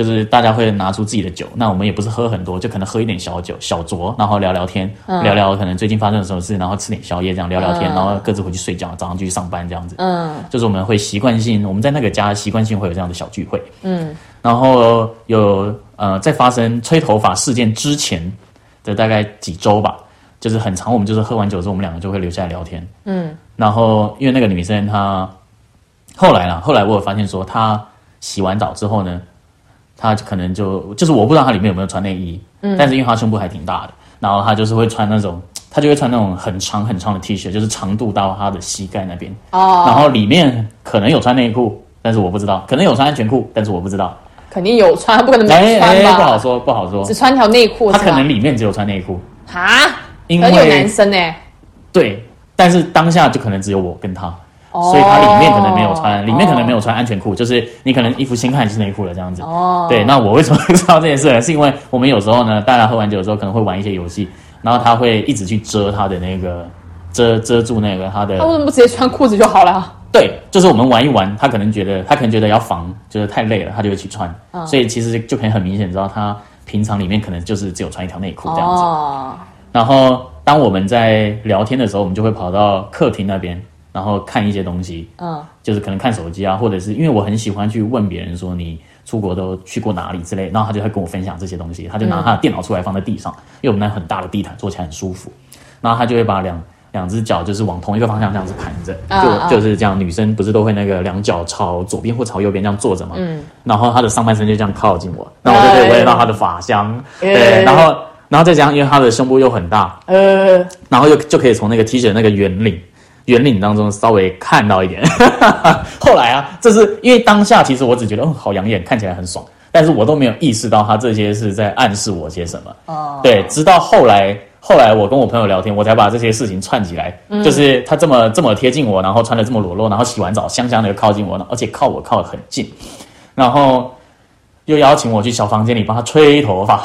C: 就是大家会拿出自己的酒，那我们也不是喝很多，就可能喝一点小酒、小酌，然后聊聊天，聊聊可能最近发生了什么事，然后吃点宵夜，这样聊聊天，然后各自回去睡觉，早上继续上班这样子。嗯，就是我们会习惯性，我们在那个家习惯性会有这样的小聚会。嗯，然后有呃，在发生吹头发事件之前的大概几周吧，就是很长，我们就是喝完酒之后，我们两个就会留下来聊天。嗯，然后因为那个女生她后来啦，后来我有发现说，她洗完澡之后呢。他可能就就是我不知道他里面有没有穿内衣，嗯，但是因为他胸部还挺大的，然后他就是会穿那种，他就会穿那种很长很长的 T 恤，就是长度到他的膝盖那边，哦，然后里面可能有穿内裤，但是我不知道，可能有穿安全裤，但是我不知道，
B: 肯定有穿，不可能没穿吧？
C: 不好说，不好说，
B: 只穿条内裤，
C: 他可能里面只有穿内裤，
B: 哈，因为有男生呢，
C: 对，但是当下就可能只有我跟他。所以它里面可能没有穿，里面可能没有穿安全裤，就是你可能衣服先看是内裤了这样子。哦，对，那我为什么会 知道这件事呢？是因为我们有时候呢，大家喝完酒的时候可能会玩一些游戏，然后他会一直去遮他的那个遮遮住那个他的。
B: 他为什么不直接穿裤子就好了？
C: 对，就是我们玩一玩，他可能觉得他可能觉得要防，就是太累了，他就会去穿。所以其实就可以很明显知道他平常里面可能就是只有穿一条内裤这样子。哦。然后当我们在聊天的时候，我们就会跑到客厅那边。然后看一些东西，嗯，就是可能看手机啊，或者是因为我很喜欢去问别人说你出国都去过哪里之类，然后他就会跟我分享这些东西，他就拿他的电脑出来放在地上，因为我们那很大的地毯坐起来很舒服，然后他就会把两两只脚就是往同一个方向这样子盘着，就就是这样，女生不是都会那个两脚朝左边或朝右边这样坐着嘛，嗯，然后他的上半身就这样靠近我，那我就可以闻到他的发香，对，然后然后再加上因为他的胸部又很大，呃，然后又就可以从那个 T 恤那个圆领。圆领当中稍微看到一点，后来啊，这是因为当下其实我只觉得哦好养眼，看起来很爽，但是我都没有意识到他这些是在暗示我些什么。哦，对，直到后来，后来我跟我朋友聊天，我才把这些事情串起来。嗯，就是他这么这么贴近我，然后穿的这么裸露，然后洗完澡香香的又靠近我，而且靠我靠得很近，然后又邀请我去小房间里帮他吹头发，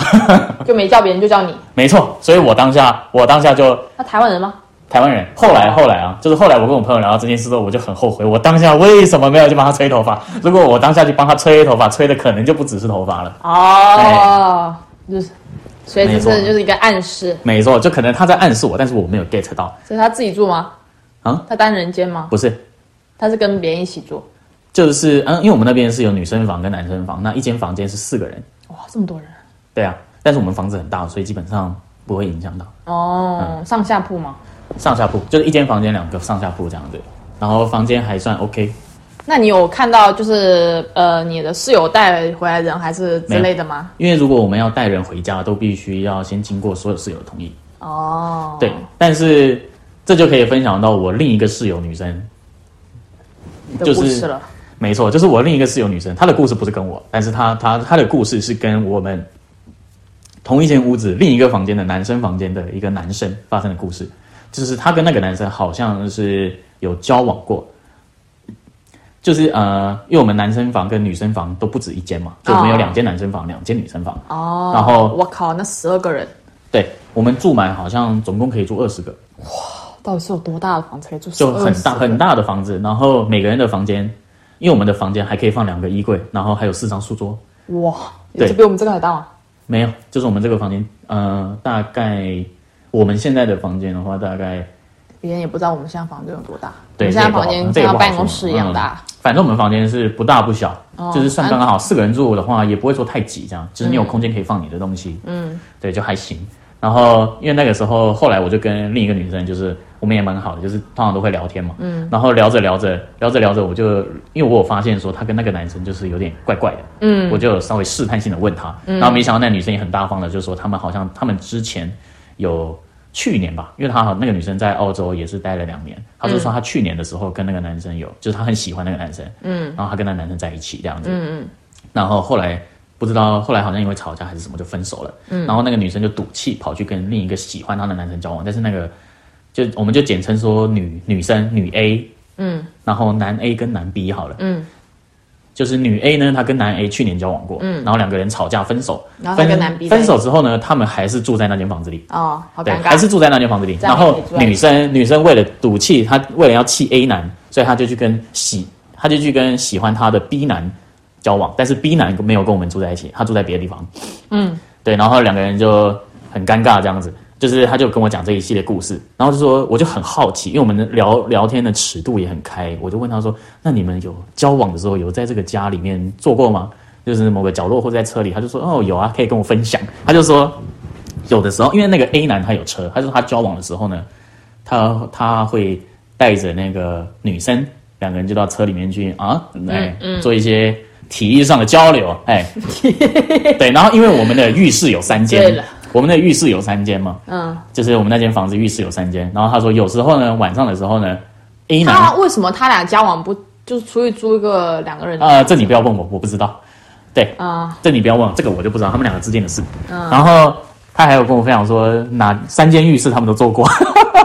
B: 就没叫别人，就叫你。
C: 没错，所以我当下我当下就
B: 那台湾人吗？
C: 台湾人，后来后来啊，就是后来我跟我朋友聊到这件事之后，我就很后悔，我当下为什么没有去帮他吹头发？如果我当下去帮他吹头发，吹的可能就不只是头发了。
B: 哦，就是，所以这是就是一个暗示。
C: 没错，就可能他在暗示我，但是我没有 get 到。
B: 是他自己住吗？啊，他单人间吗？
C: 不是，
B: 他是跟别人一起住。
C: 就是嗯，因为我们那边是有女生房跟男生房，那一间房间是四个人。
B: 哇，这么多人。
C: 对啊，但是我们房子很大，所以基本上不会影响到。
B: 哦，上下铺吗？
C: 上下铺就是一间房间两个上下铺这样子，然后房间还算 OK。
B: 那你有看到就是呃你的室友带回来人还是之类的吗？
C: 因为如果我们要带人回家，都必须要先经过所有室友的同意。哦，对，但是这就可以分享到我另一个室友女生，
B: 就是
C: 没错，就是我另一个室友女生，她的故事不是跟我，但是她她她的故事是跟我们同一间屋子另一个房间的男生房间的一个男生发生的故事。就是他跟那个男生好像是有交往过，就是呃，因为我们男生房跟女生房都不止一间嘛，就我们有两间男生房，两间女生房。哦，然后
B: 我靠，那十二个人，
C: 对我们住满好像总共可以住二十个。
B: 哇，到底是有多大的房子可以住？
C: 就很大很大的房子，然后每个人的房间，因为我们的房间还可以放两个衣柜，然后还有四张书桌。
B: 哇，对，比我们这个还大吗？
C: 没有，就是我们这个房间，呃，大概。我们现在的房间的话，大概
B: 别人也不知道我们现在房间有多大。
C: 对，
B: 现在房间像办公室一样大。
C: 反正我们房间是不大不小，就是算刚刚好。四个人住的话，也不会说太挤，这样就是你有空间可以放你的东西。嗯，对，就还行。然后因为那个时候，后来我就跟另一个女生，就是我我们也蛮好的，就是通常都会聊天嘛。嗯，然后聊着聊着聊着聊着，我就因为我有发现说她跟那个男生就是有点怪怪的。嗯，我就稍微试探性的问他，然后没想到那女生也很大方的，就说他们好像他们之前有去年吧，因为他好那个女生在澳洲也是待了两年，他就说他去年的时候跟那个男生有，就是他很喜欢那个男生。嗯，然后他跟那个男生在一起这样子。嗯嗯，然后后来。不知道后来好像因为吵架还是什么就分手了，嗯，然后那个女生就赌气跑去跟另一个喜欢她的男生交往，但是那个就我们就简称说女女生女 A，嗯，然后男 A 跟男 B 好了，嗯，就是女 A 呢，她跟男 A 去年交往过，嗯，然后两个人吵架分手，
B: 然后跟男 B
C: 分手之后呢，他们还是住在那间房子里，
B: 哦，好尴尬，
C: 还是住在那间房子里，然后女生女生为了赌气，她为了要气 A 男，所以她就去跟喜，她就去跟喜欢她的 B 男。交往，但是 B 男没有跟我们住在一起，他住在别的地方。嗯，对，然后两个人就很尴尬这样子，就是他就跟我讲这一系列故事，然后就说我就很好奇，因为我们聊聊天的尺度也很开，我就问他说：“那你们有交往的时候有在这个家里面做过吗？就是某个角落或者在车里？”他就说：“哦，有啊，可以跟我分享。”他就说有的时候，因为那个 A 男他有车，他说他交往的时候呢，他他会带着那个女生，两个人就到车里面去啊，来做一些。体育上的交流，哎，对，然后因为我们的浴室有三间，我们的浴室有三间嘛，嗯，就是我们那间房子浴室有三间，然后他说有时候呢晚上的时候呢，A 男
B: 为什么他俩交往不就是出去租一个两个人？
C: 呃，这你不要问我，我不知道，对啊，这你不要问，这个我就不知道他们两个之间的事。然后他还有跟我分享说哪三间浴室他们都做过，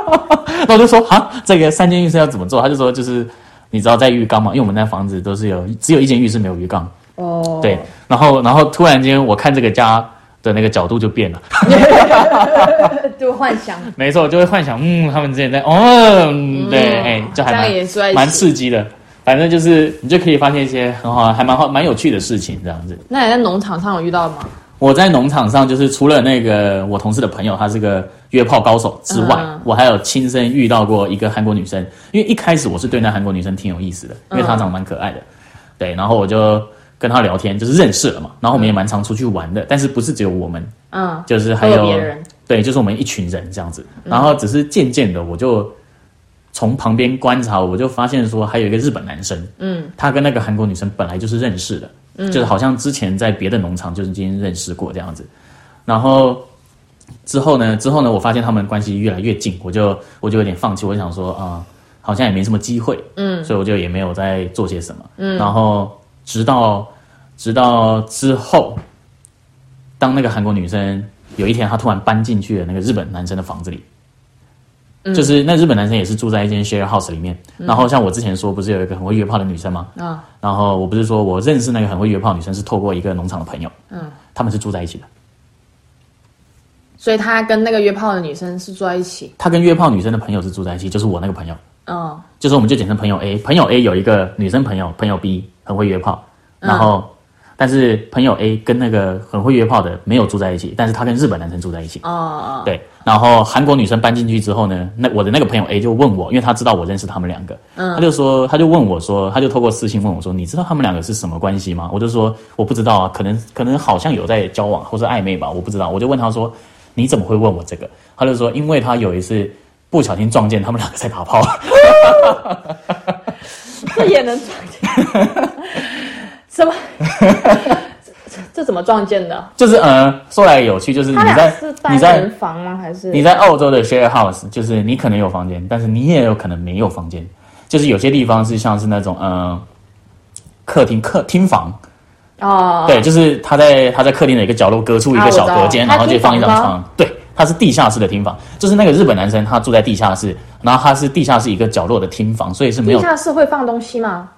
C: 那我就说啊，这个三间浴室要怎么做？他就说就是。你知道在浴缸嘛？因为我们那房子都是有，只有一间浴室没有浴缸。哦。对，然后，然后突然间，我看这个家的那个角度就变了。
B: 就幻想。
C: 没错，就会幻想，嗯，他们之前在，哦，对，哎，就还蛮蛮刺激的。反正就是你就可以发现一些很好，还蛮好，蛮有趣的事情，这样子。
B: 那你在农场上有遇到吗？
C: 我在农场上，就是除了那个我同事的朋友，他是个约炮高手之外，我还有亲身遇到过一个韩国女生。因为一开始我是对那韩国女生挺有意思的，因为她长得蛮可爱的，对，然后我就跟他聊天，就是认识了嘛。然后我们也蛮常出去玩的，但是不是只有我们，嗯，就是还有
B: 别人，
C: 对，就是我们一群人这样子。然后只是渐渐的，我就从旁边观察，我就发现说，还有一个日本男生，嗯，他跟那个韩国女生本来就是认识的。嗯。就是好像之前在别的农场就是已经认识过这样子，然后之后呢，之后呢，我发现他们关系越来越近，我就我就有点放弃，我想说啊，好像也没什么机会，嗯，所以我就也没有再做些什么，嗯，然后直到直到之后，当那个韩国女生有一天她突然搬进去了那个日本男生的房子里。就是那日本男生也是住在一间 share house 里面，然后像我之前说，不是有一个很会约炮的女生吗？啊，然后我不是说我认识那个很会约炮女生是透过一个农场的朋友，嗯，他们是住在一起的，
B: 所以他跟那个约炮的女生是住在一起，
C: 他跟约炮女生的朋友是住在一起，就是我那个朋友，嗯，就是我们就简称朋友 A，朋友 A 有一个女生朋友，朋友 B 很会约炮，然后。但是朋友 A 跟那个很会约炮的没有住在一起，但是他跟日本男生住在一起。哦哦。对，然后韩国女生搬进去之后呢，那我的那个朋友 A 就问我，因为他知道我认识他们两个，嗯，他就说，他就问我说，他就透过私信问我说，你知道他们两个是什么关系吗？我就说我不知道啊，可能可能好像有在交往或是暧昧吧，我不知道。我就问他说，你怎么会问我这个？他就说，因为他有一次不小心撞见他们两个在打炮。
B: 这也能撞见？什么？这怎么撞见的？
C: 就是呃，说来有趣，就是你在
B: 你在人房吗？还是
C: 你在澳洲的 share house？就是你可能有房间，但是你也有可能没有房间。就是有些地方是像是那种呃客厅客厅房哦，对，就是他在他在客厅的一个角落隔出一个小隔间，然后就放一张床。对，它是地下室的厅房，就是那个日本男生他住在地下室，然后他是地下室一个角落的厅房，所以是没有
B: 地下室会放东西吗？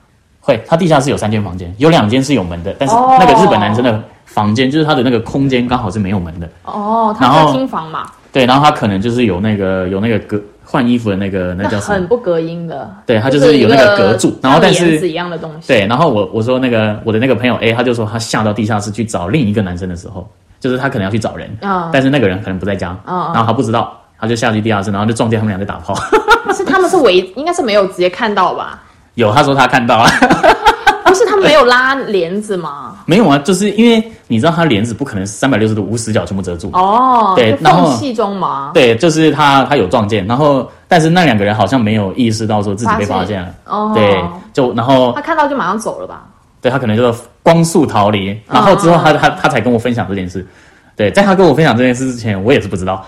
C: 会，他地下室有三间房间，有两间是有门的，但是那个日本男生的房间就是他的那个空间刚好是没有门的。
B: 哦，他是厅房嘛？
C: 对，然后他可能就是有那个有那个隔换衣服的那个那叫什么？
B: 很不隔音的。
C: 对，他就是有那个隔住，然后但是
B: 一样的东西。
C: 对，然后我我说那个我的那个朋友 A，他就说他下到地下室去找另一个男生的时候，就是他可能要去找人啊，但是那个人可能不在家啊，然后他不知道，他就下去地下室，然后就撞见他们俩在打炮。
B: 是他们是唯应该是没有直接看到吧？
C: 有，他说他看到了。
B: 不是他没有拉帘子吗？
C: 没有啊，就是因为你知道他帘子不可能三百六十度无死角全部遮住
B: 哦。对，缝隙中吗？
C: 对，就是他他有撞见，然后但是那两个人好像没有意识到说自己被发现了，
B: 哦，
C: 对，就然后
B: 他看到就马上走了吧？
C: 对他可能就是光速逃离，然后之后他他他才跟我分享这件事。对，在他跟我分享这件事之前，我也是不知道。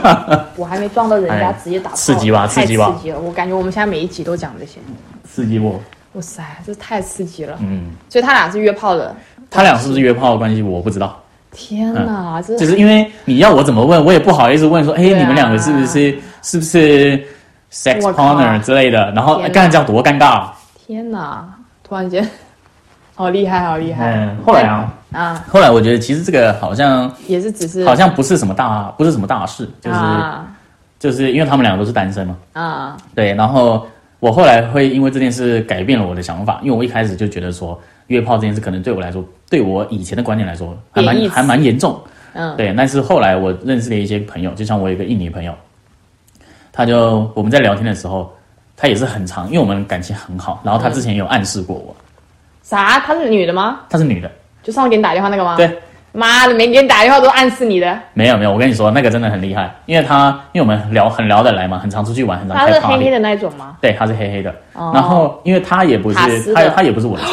B: 我还没撞到人家
C: 哎
B: 直接打炮，
C: 刺激吧
B: 太
C: 刺激吧
B: 刺激了！我感觉我们现在每一集都讲这些，
C: 刺激我，
B: 哇塞，这太刺激了！
C: 嗯，
B: 所以他俩是约炮的，
C: 他俩是不是约炮的关系我不知道，
B: 天哪，这
C: 就是因为你要我怎么问，我也不好意思问说，哎、
B: 啊
C: 你们两个是不是是不是 sex partner 之类的？然后
B: 天哪
C: 刚才这样多尴尬啊。
B: 天哪，突然间，好厉害，好厉害！
C: 嗯，后来啊，
B: 啊，
C: 后来我觉得其实这个好像
B: 也是只是
C: 好像不是什么大不是什么大事，就是、
B: 啊。
C: 就是因为他们两个都是单身嘛，
B: 啊，
C: 对，然后我后来会因为这件事改变了我的想法，因为我一开始就觉得说约炮这件事可能对我来说，对我以前的观念来说还蛮还蛮严重，
B: 嗯，
C: 对，但是后来我认识了一些朋友，就像我有一个印尼朋友，他就我们在聊天的时候，他也是很长，因为我们感情很好，然后他之前有暗示过我，
B: 啥？她是女的吗？
C: 她是女的，
B: 就上次给你打电话那个吗？
C: 对，
B: 妈的，没给你打电话都暗示你的。
C: 没有没有，我跟你说那个真的很厉害，因为他因为我们聊很聊得来嘛，很常出去玩，很常开
B: 她是黑黑的那一种吗？
C: 对，他是黑黑的，
B: 哦
C: 然后因为他也不是
B: 卡斯的
C: 他他也不是我的菜，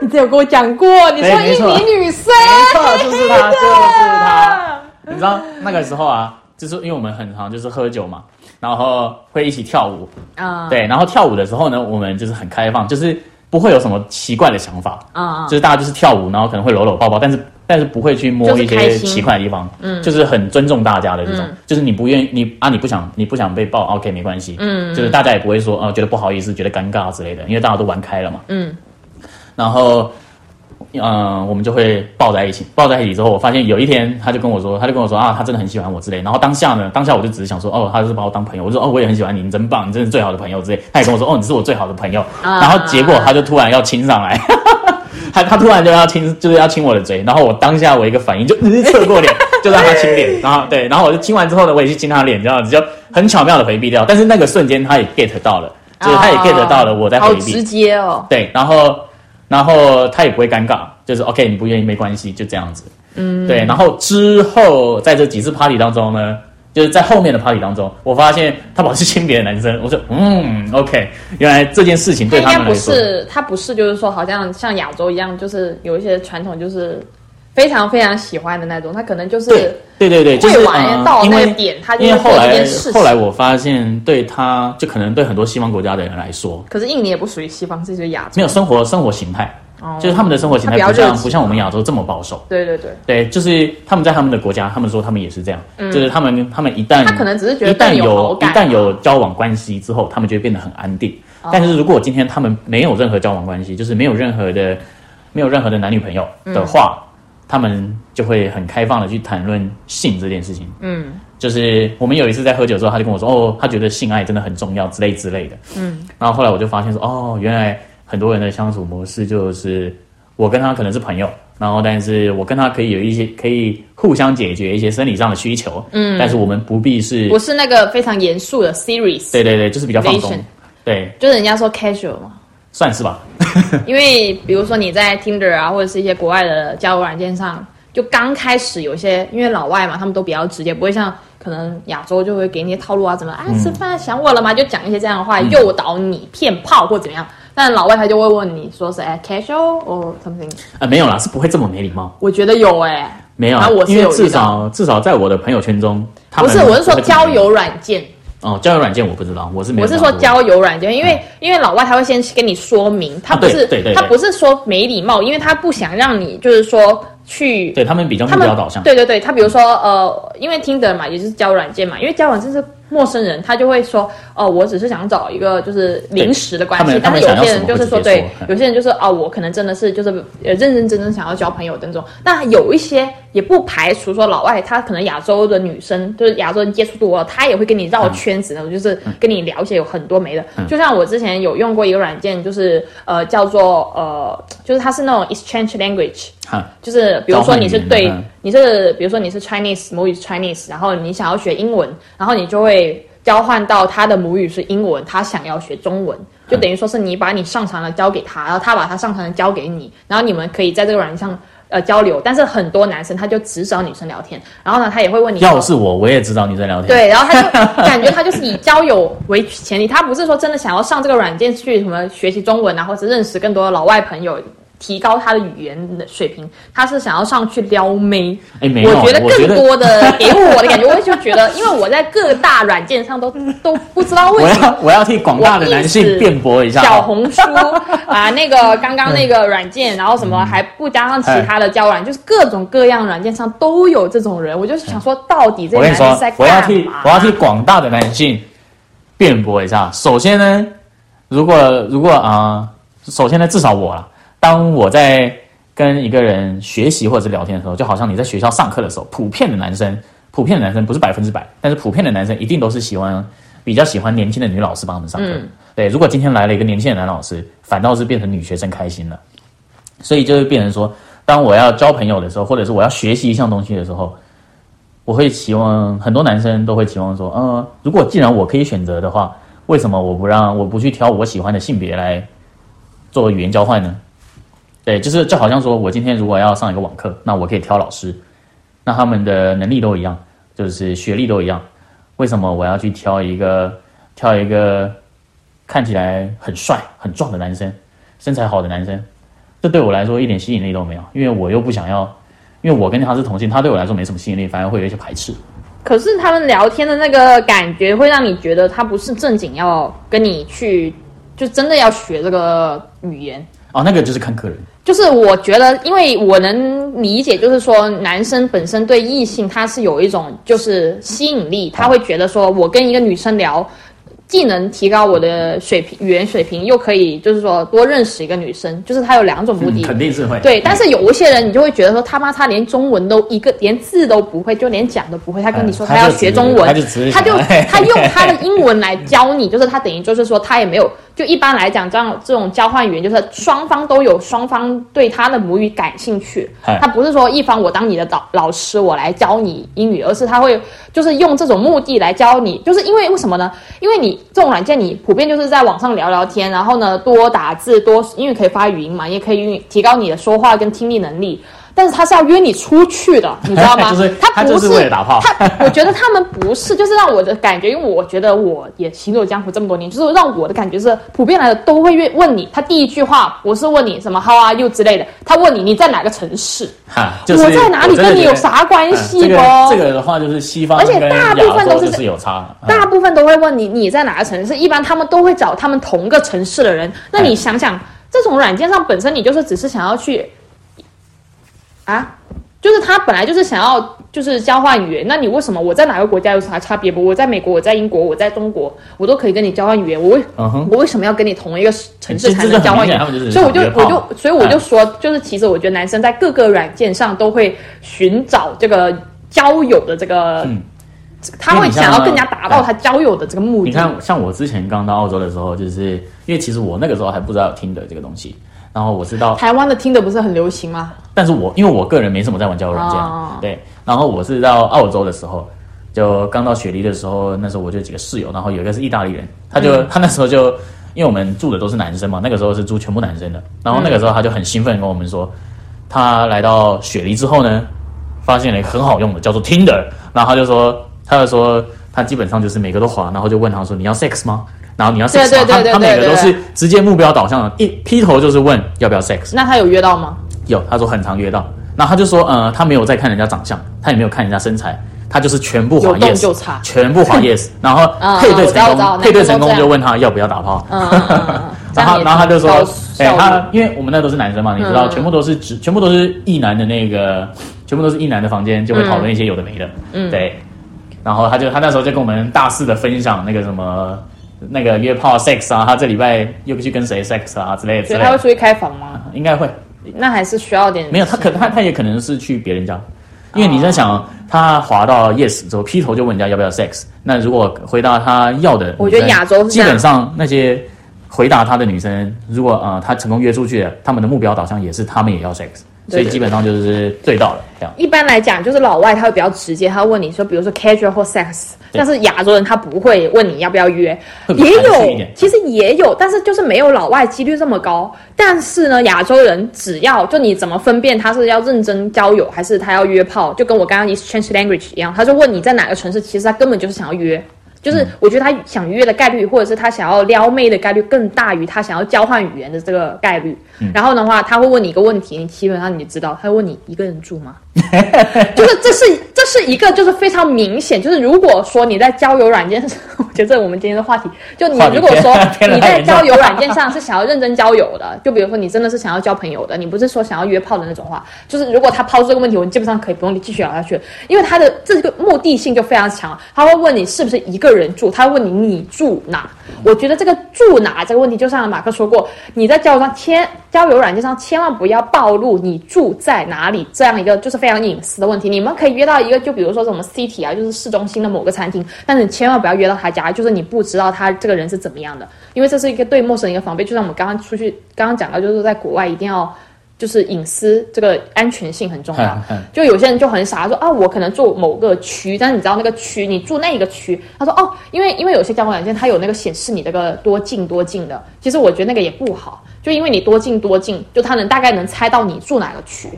B: 你之前有跟我讲过，你说印
C: 对没错
B: 尼女生，
C: 没错，就是他，就是他。你知道那个时候啊，就是因为我们很常就是喝酒嘛，然后会一起跳舞，
B: 啊，
C: 对，然后跳舞的时候呢，我们就是很开放，就是不会有什么奇怪的想法，
B: 啊
C: 就是大家就是跳舞，然后可能会搂搂抱抱，但是但是不会去摸一些奇怪的地方，嗯，就是很尊重大家的这种，
B: 嗯。
C: 就是你不愿意你啊你不想你不想被抱，OK 没关系，嗯，就是大家也不会说啊、觉得不好意思，觉得尴尬之类的，因为大家都玩开了嘛，
B: 嗯，
C: 然后。嗯，我们就会抱在一起，抱在一起之后，我发现有一天，他就跟我说，他就跟我说啊，他真的很喜欢我之类。然后当下呢，当下我就只是想说，哦，他就是把我当朋友。我就说，哦，我也很喜欢你，你真棒，你真是最好的朋友之类。他也跟我说，哦，你是我最好的朋友。
B: 啊
C: 然后结果他就突然要亲上来，他他突然就要亲，就是要亲我的嘴。然后我当下我一个反应就、呃、侧过脸，就让他亲脸。然后对，然后我就亲完之后呢，我也去亲他脸，这样子就很巧妙的回避掉。但是那个瞬间他也 get 到了，就是他也 get 到了我在回避。
B: 好直接哦，
C: 对，然后然后他也不会尴尬，就是 OK，你不愿意没关系，就这样子。嗯，对。然后之后在这几次 party 当中呢，就是在后面的 party 当中，我发现他跑去亲别的男生，我说嗯，OK，原来这件事情对
B: 他应该不
C: 他们来说，
B: 是，他不是，就是说，好像像亚洲一样，就是有一些传统，就是非常非常喜欢的那种。他可能就是
C: 对对对对，就是
B: 会玩
C: 呃
B: 到那个点，他就
C: 因为后来。后来我发现，对他就可能对很多西方国家的人来说，
B: 可是印尼也不属于西方，这就是亚洲。
C: 没有生活生活形态，
B: 哦
C: 就是他们的生活形态不像不像我们亚洲这么保守。
B: 对对对，
C: 对，就是他们在他们的国家，他们说他们也是这样，就是他们他们一旦
B: 嗯他可能只是觉得一
C: 旦有一旦有交往关系之后，他们就会变得很安定。
B: 哦
C: 但是如果今天他们没有任何交往关系，就是没有任何的没有任何的男女朋友的话，他们就会很开放的去谈论性这件事情。
B: 嗯，
C: 就是我们有一次在喝酒的时候，他就跟我说，哦，他觉得性爱真的很重要之类之类的。嗯，然后后来我就发现说，哦，原来很多人的相处模式就是我跟他可能是朋友，然后但是我跟他可以有一些可以互相解决一些生理上的需求，嗯，但是我们不必是，
B: 不是那个非常严肃的 serious，
C: 对对对，就是比较放松对，
B: 就是人家说 casual 嘛。
C: 算是吧，
B: 因为比如说你在 Tinder 啊，或者是一些国外的交友软件上，就刚开始有些，因为老外嘛，他们都比较直接，不会像可能亚洲就会给你套路啊，怎么啊吃饭想我了吗？就讲一些这样的话，诱导你骗炮或怎么样。但老外他就会问你说是哎 casual or something，
C: 啊，没有啦，是不会这么没礼貌，
B: 我觉得有哎、
C: 没有啊
B: 啊我，是
C: 因为至少至少在我的朋友圈中，
B: 不是，我是说交友软件，
C: 哦，交友软件我不知道，我是没有
B: 我是说交友软件，因为、因为老外他会先跟你说明，他
C: 啊
B: 不是、
C: 对对
B: 他不是说没礼貌，因为他不想让你就是说去
C: 对他们比较目
B: 他们
C: 标导向，
B: 对对对，他比如说呃，因为听的嘛，也就是交友软件嘛，因为交友软件是陌生人，他就会说哦、我只是想找一个就是临时的关。系但是有些人就是说，对有些人就是哦、我可能真的是就是呃认认真真想要交朋友的那种。那有一些也不排除说老外他可能亚洲的女生就是亚洲人接触多了，他也会跟你绕圈子那种，就是跟你聊一些有很多没的。
C: 嗯
B: 就像我之前有用过一个软件，就是呃叫做呃，就是它是那种 exchange language。
C: 哈，
B: 就是比如说你是对你是比如说你是 Chinese 母语是 Chinese，然后你想要学英文，然后你就会交换到他的母语是英文，他想要学中文，
C: 嗯
B: 就等于说是你把你上传的交给他，然后他把他上传的交给你，然后你们可以在这个软件上呃交流，但是很多男生他就只找女生聊天，然后呢，他也会问你说，
C: 要是我，我也只找女生聊天。
B: 对，然后他就 感觉他就是以交友为前提，他不是说真的想要上这个软件去什么学习中文啊，或者认识更多的老外朋友。提高他的语言的水平，他是想要上去撩妹。
C: 哎，没有，
B: 我觉得更多的 给我的感觉，我就觉得，因为我在各大软件上都 都不知道为
C: 我
B: 什么
C: 要我要替广大的男性辩驳一下。
B: 小红书啊，那个刚刚那个软件，然后什么还不加上其他的交友软件，就是各种各样软件上都有这种人。我就是想说，到底这男人是在，
C: 我要？替我要替广大的男性辩驳一下。首先呢，如果如果啊、首先呢，至少我啦，当我在跟一个人学习或者是聊天的时候，就好像你在学校上课的时候，普遍的男生，普遍的男生不是百分之百，但是普遍的男生一定都是喜欢比较喜欢年轻的女老师帮他们上课。对，如果今天来了一个年轻的男老师，反倒是变成女学生开心了。所以就会变成说，当我要交朋友的时候，或者是我要学习一项东西的时候，我会期望很多男生都会期望说，呃，如果既然我可以选择的话，为什么我不让我不去挑我喜欢的性别来做语言交换呢？对，就是就好像说我今天如果要上一个网课，那我可以挑老师，那他们的能力都一样，就是学历都一样，为什么我要去挑一个挑一个看起来很帅很壮的男生，身材好的男生？这对我来说一点吸引力都没有，因为我又不想要，因为我跟他是同性，他对我来说没什么吸引力，反而会有一些排斥。
B: 可是他们聊天的那个感觉，会让你觉得他不是正经要跟你去，就真的要学这个语言。
C: 哦，那个就是看个人。
B: 就是我觉得，因为我能理解，就是说男生本身对异性他是有一种就是吸引力，他会觉得说我跟一个女生聊，既能提高我的水平语言水平，又可以就是说多认识一个女生，就是他有两种目的。
C: 嗯肯定是会。
B: 对，但是有一些人，你就会觉得说他妈他连中文都一个连字都不会，就连讲都不会。他跟你说他要学中文，
C: 他就
B: 他就他用他的英文来教你，就是他等于就是说他也没有，就一般来讲这样这种交换语言，就是双方都有双方对他的母语感兴趣
C: 哎，
B: 他不是说一方我当你的导老师我来教你英语，而是他会就是用这种目的来教你，就是因为为什么呢？因为你这种软件你普遍就是在网上聊聊天，然后呢多打字多，因为可以发语音嘛，也可以提高你的说话跟听力能力。但是他是要约你出去的，你知道吗？
C: 就是
B: 他不
C: 他是为了打炮
B: 他我觉得他们不是，就是让我的感觉，因为我觉得我也行走江湖这么多年，就是让我的感觉是，普遍来的都会问问你，他第一句话不是问你什么 How are you 之类的，他问你你在哪个城市，
C: 哈，就是
B: 我在哪里跟你有啥关系
C: 嗯 这
B: 不？
C: 个这个的话就是西方
B: 而且大部分都是
C: 有差。嗯
B: 大部分都会问你你在哪个城市，一般他们都会找他们同个城市的人。那你想想，这种软件上本身你就是只是想要去啊，就是他本来就是想要就是交换语言，那你为什么我在哪个国家有啥差别不？我在美国，我在英国，我在中国，我都可以跟你交换语言，我为、
C: 嗯
B: 我为什么要跟你同一个城市才能交换语言？所以我就我就所以我就说，就是其实我觉得男生在各个软件上都会寻找这个交友的这个。
C: 嗯
B: 他会想要更加达到他交友的这个目的。
C: 你看，像我之前刚到澳洲的时候，就是因为其实我那个时候还不知道有听的这个东西，然后我知道，
B: 台湾的听的不是很流行吗？
C: 但是我因为我个人没什么在玩交友软件，
B: 哦
C: 对，然后我是到澳洲的时候，就刚到雪梨的时候，那时候我就几个室友，然后有一个是意大利人，他就、他那时候就因为我们住的都是男生嘛，那个时候是住全部男生的，然后那个时候他就很兴奋跟我们说，他来到雪梨之后呢，发现了一个很好用的叫做 Tinder，然后他就说，他就说他基本上就是每个都滑，然后就问他说你要 sex 吗？然后你要 sex 吗？
B: 对对对对
C: 他他每个都是直接目标导向的，一劈头就是问要不要 sex。
B: 那他有约到吗？
C: 有，他说很常约到，然后他就说，呃，他没有在看人家长相，他也没有看人家身材，他就是全部滑
B: 有动
C: yes，全部滑 yes，然后
B: 嗯
C: 配对成功，配对成功就问他要不要打炮，然后然后他就说
B: 高，
C: 哎、他因为我们那都是男生嘛，你知道，
B: 嗯。
C: 全部都是直，全部都是异男的那个，全部都是异男的房间，就会讨论一些有的没的，
B: 嗯
C: 对，然后他就他那时候就跟我们大肆的分享那个什么。那个约炮 sex 啊，他这礼拜又去跟谁 sex 啊之类的
B: 所以他会出去开房吗？
C: 应该会，
B: 那还是需要点
C: 没有，他可他他也可能是去别人家，因为你在想，他滑到 yes 之后，劈头就问人家要不要 sex。那如果回答他要的，
B: 我觉得亚洲
C: 基本上那些回答他的女生，如果呃他成功约出去了，他们的目标导向也是他们也要 sex，所以基本上就是醉到了这样。
B: 一般来讲，就是老外他会比较直接，他会问你说，比如说 casual 或 sex，但是亚洲人他不会问你要不要约，也有其实也有，但是就是没有老外几率这么高。但是呢，亚洲人只要就你怎么分辨他是要认真交友还是他要约炮，就跟我刚刚 exchange language 一样，他就问你在哪个城市，其实他根本就是想要约。就是我觉得他想约的概率，或者是他想要撩妹的概率更大于他想要交换语言的这个概率。然后的话，他会问你一个问题，你基本上你就知道，他会问你一个人住吗？就是这是这是一个就是非常明显，就是如果说你在交友软件上，我觉得这我们今天的话题，就你如果说你在交友软件上是想要认真交友的，就比如说你真的是想要交朋友的，你不是说想要约炮的那种话，就是如果他抛出这个问题，我们基本上可以不用继续聊下去，因为他的这个目的性就非常强，他会问你是不是一个人住，他会问你你住哪。我觉得这个住哪这个问题，就像马克说过，你在交友上千交友软件上千万不要暴露你住在哪里这样一个就是非常隐私的问题。你们可以约到一个，就比如说什么 city 啊，就是市中心的某个餐厅，但是你千万不要约到他家，就是你不知道他这个人是怎么样的，因为这是一个对陌生人一个防备。就像我们刚刚出去刚刚讲到，就是在国外一定要就是隐私这个安全性很重要。就有些人就很傻，说啊，我可能住某个区，但是你知道那个区，你住那个区，他说哦，因为因为有些交友软件它有那个显示你这个多近多近的，其实我觉得那个也不好，就因为你多近多近，就他能大概能猜到你住哪个区。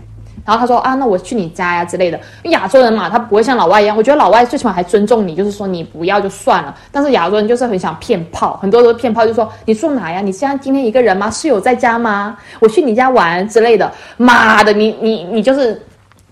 B: 然后他说啊，那我去你家呀之类的。因为亚洲人嘛，他不会像老外一样，我觉得老外最起码还尊重你，就是说你不要就算了。但是亚洲人就是很想骗炮，很多都是骗炮，就说你住哪呀？你现在今天一个人吗？室友在家吗？我去你家玩之类的。妈的，你你你就是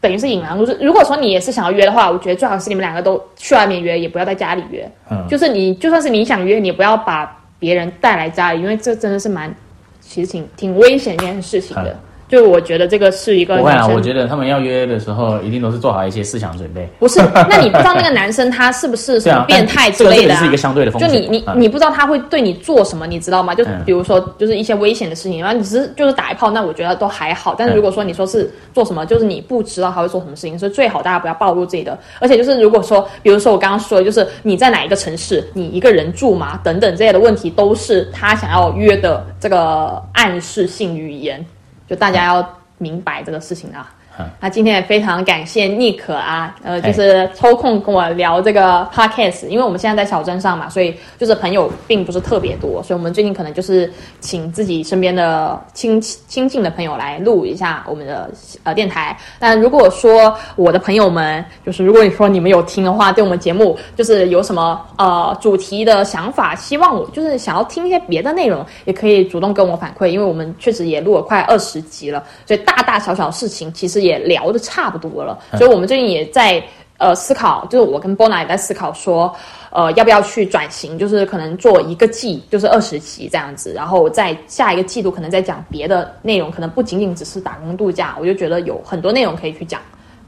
B: 等于是引狼入室。如果说你也是想要约的话，我觉得最好是你们两个都去外面约，也不要在家里约。
C: 嗯
B: 就是你就算是你想约，你也不要把别人带来家里，因为这真的是蛮其实挺挺危险一件事情的。
C: 嗯
B: 就我觉得这个是一个
C: 不会啊，我觉得他们要约的时候，一定都是做好一些思想准备。
B: 不是，那你不知道那个男生他是不是什么变态之类的、啊？
C: 这个这个是一个相对的风险。
B: 就你你
C: 嗯
B: 你不知道他会对你做什么，你知道吗？就
C: 嗯
B: 比如说就是一些危险的事情，然后你只是就是打一炮，那我觉得都还好。但是
C: 嗯
B: 如果说你说是做什么，就是你不知道他会做什么事情，所以最好大家不要暴露自己的。而且就是如果说，比如说我刚刚说的，就是你在哪一个城市，你一个人住吗？等等这些的问题，都是他想要约的这个暗示性语言，就大家要明白这个事情啊。
C: 嗯
B: 那今天也非常感谢尼克啊，呃，
C: 哎
B: 就是抽空跟我聊这个 podcast，因为我们现在在小镇上嘛，所以就是朋友并不是特别多，所以我们最近可能就是请自己身边的亲亲近的朋友来录一下我们的呃电台。但如果说我的朋友们，就是如果你说你们有听的话，对我们节目就是有什么呃主题的想法，希望我就是想要听一些别的内容，也可以主动跟我反馈，因为我们确实也录了快二十集了，所以大大小小事情其实也聊的差不多了，所以我们最近也在。呃，思考就是我跟 Bona 也在思考说，呃，要不要去转型，就是可能做一个季，就是二十集这样子，然后在下一个季度可能再讲别的内容，可能不仅仅只是打工度假，我就觉得有很多内容可以去讲。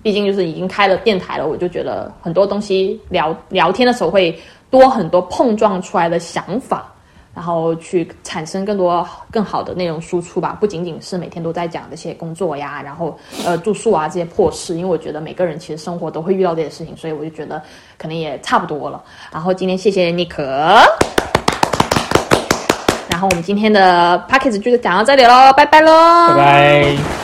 B: 毕竟就是已经开了电台了，我就觉得很多东西聊聊天的时候会多很多碰撞出来的想法，然后去产生更多更好的内容输出吧。不仅仅是每天都在讲这些工作呀，然后呃住宿啊这些破事，因为我觉得每个人其实生活都会遇到这些事情，所以我就觉得可能也差不多了。然后今天谢谢尼可。然后我们今天的 p a c k a g e 就讲到这里喽，拜拜喽，
C: 拜拜。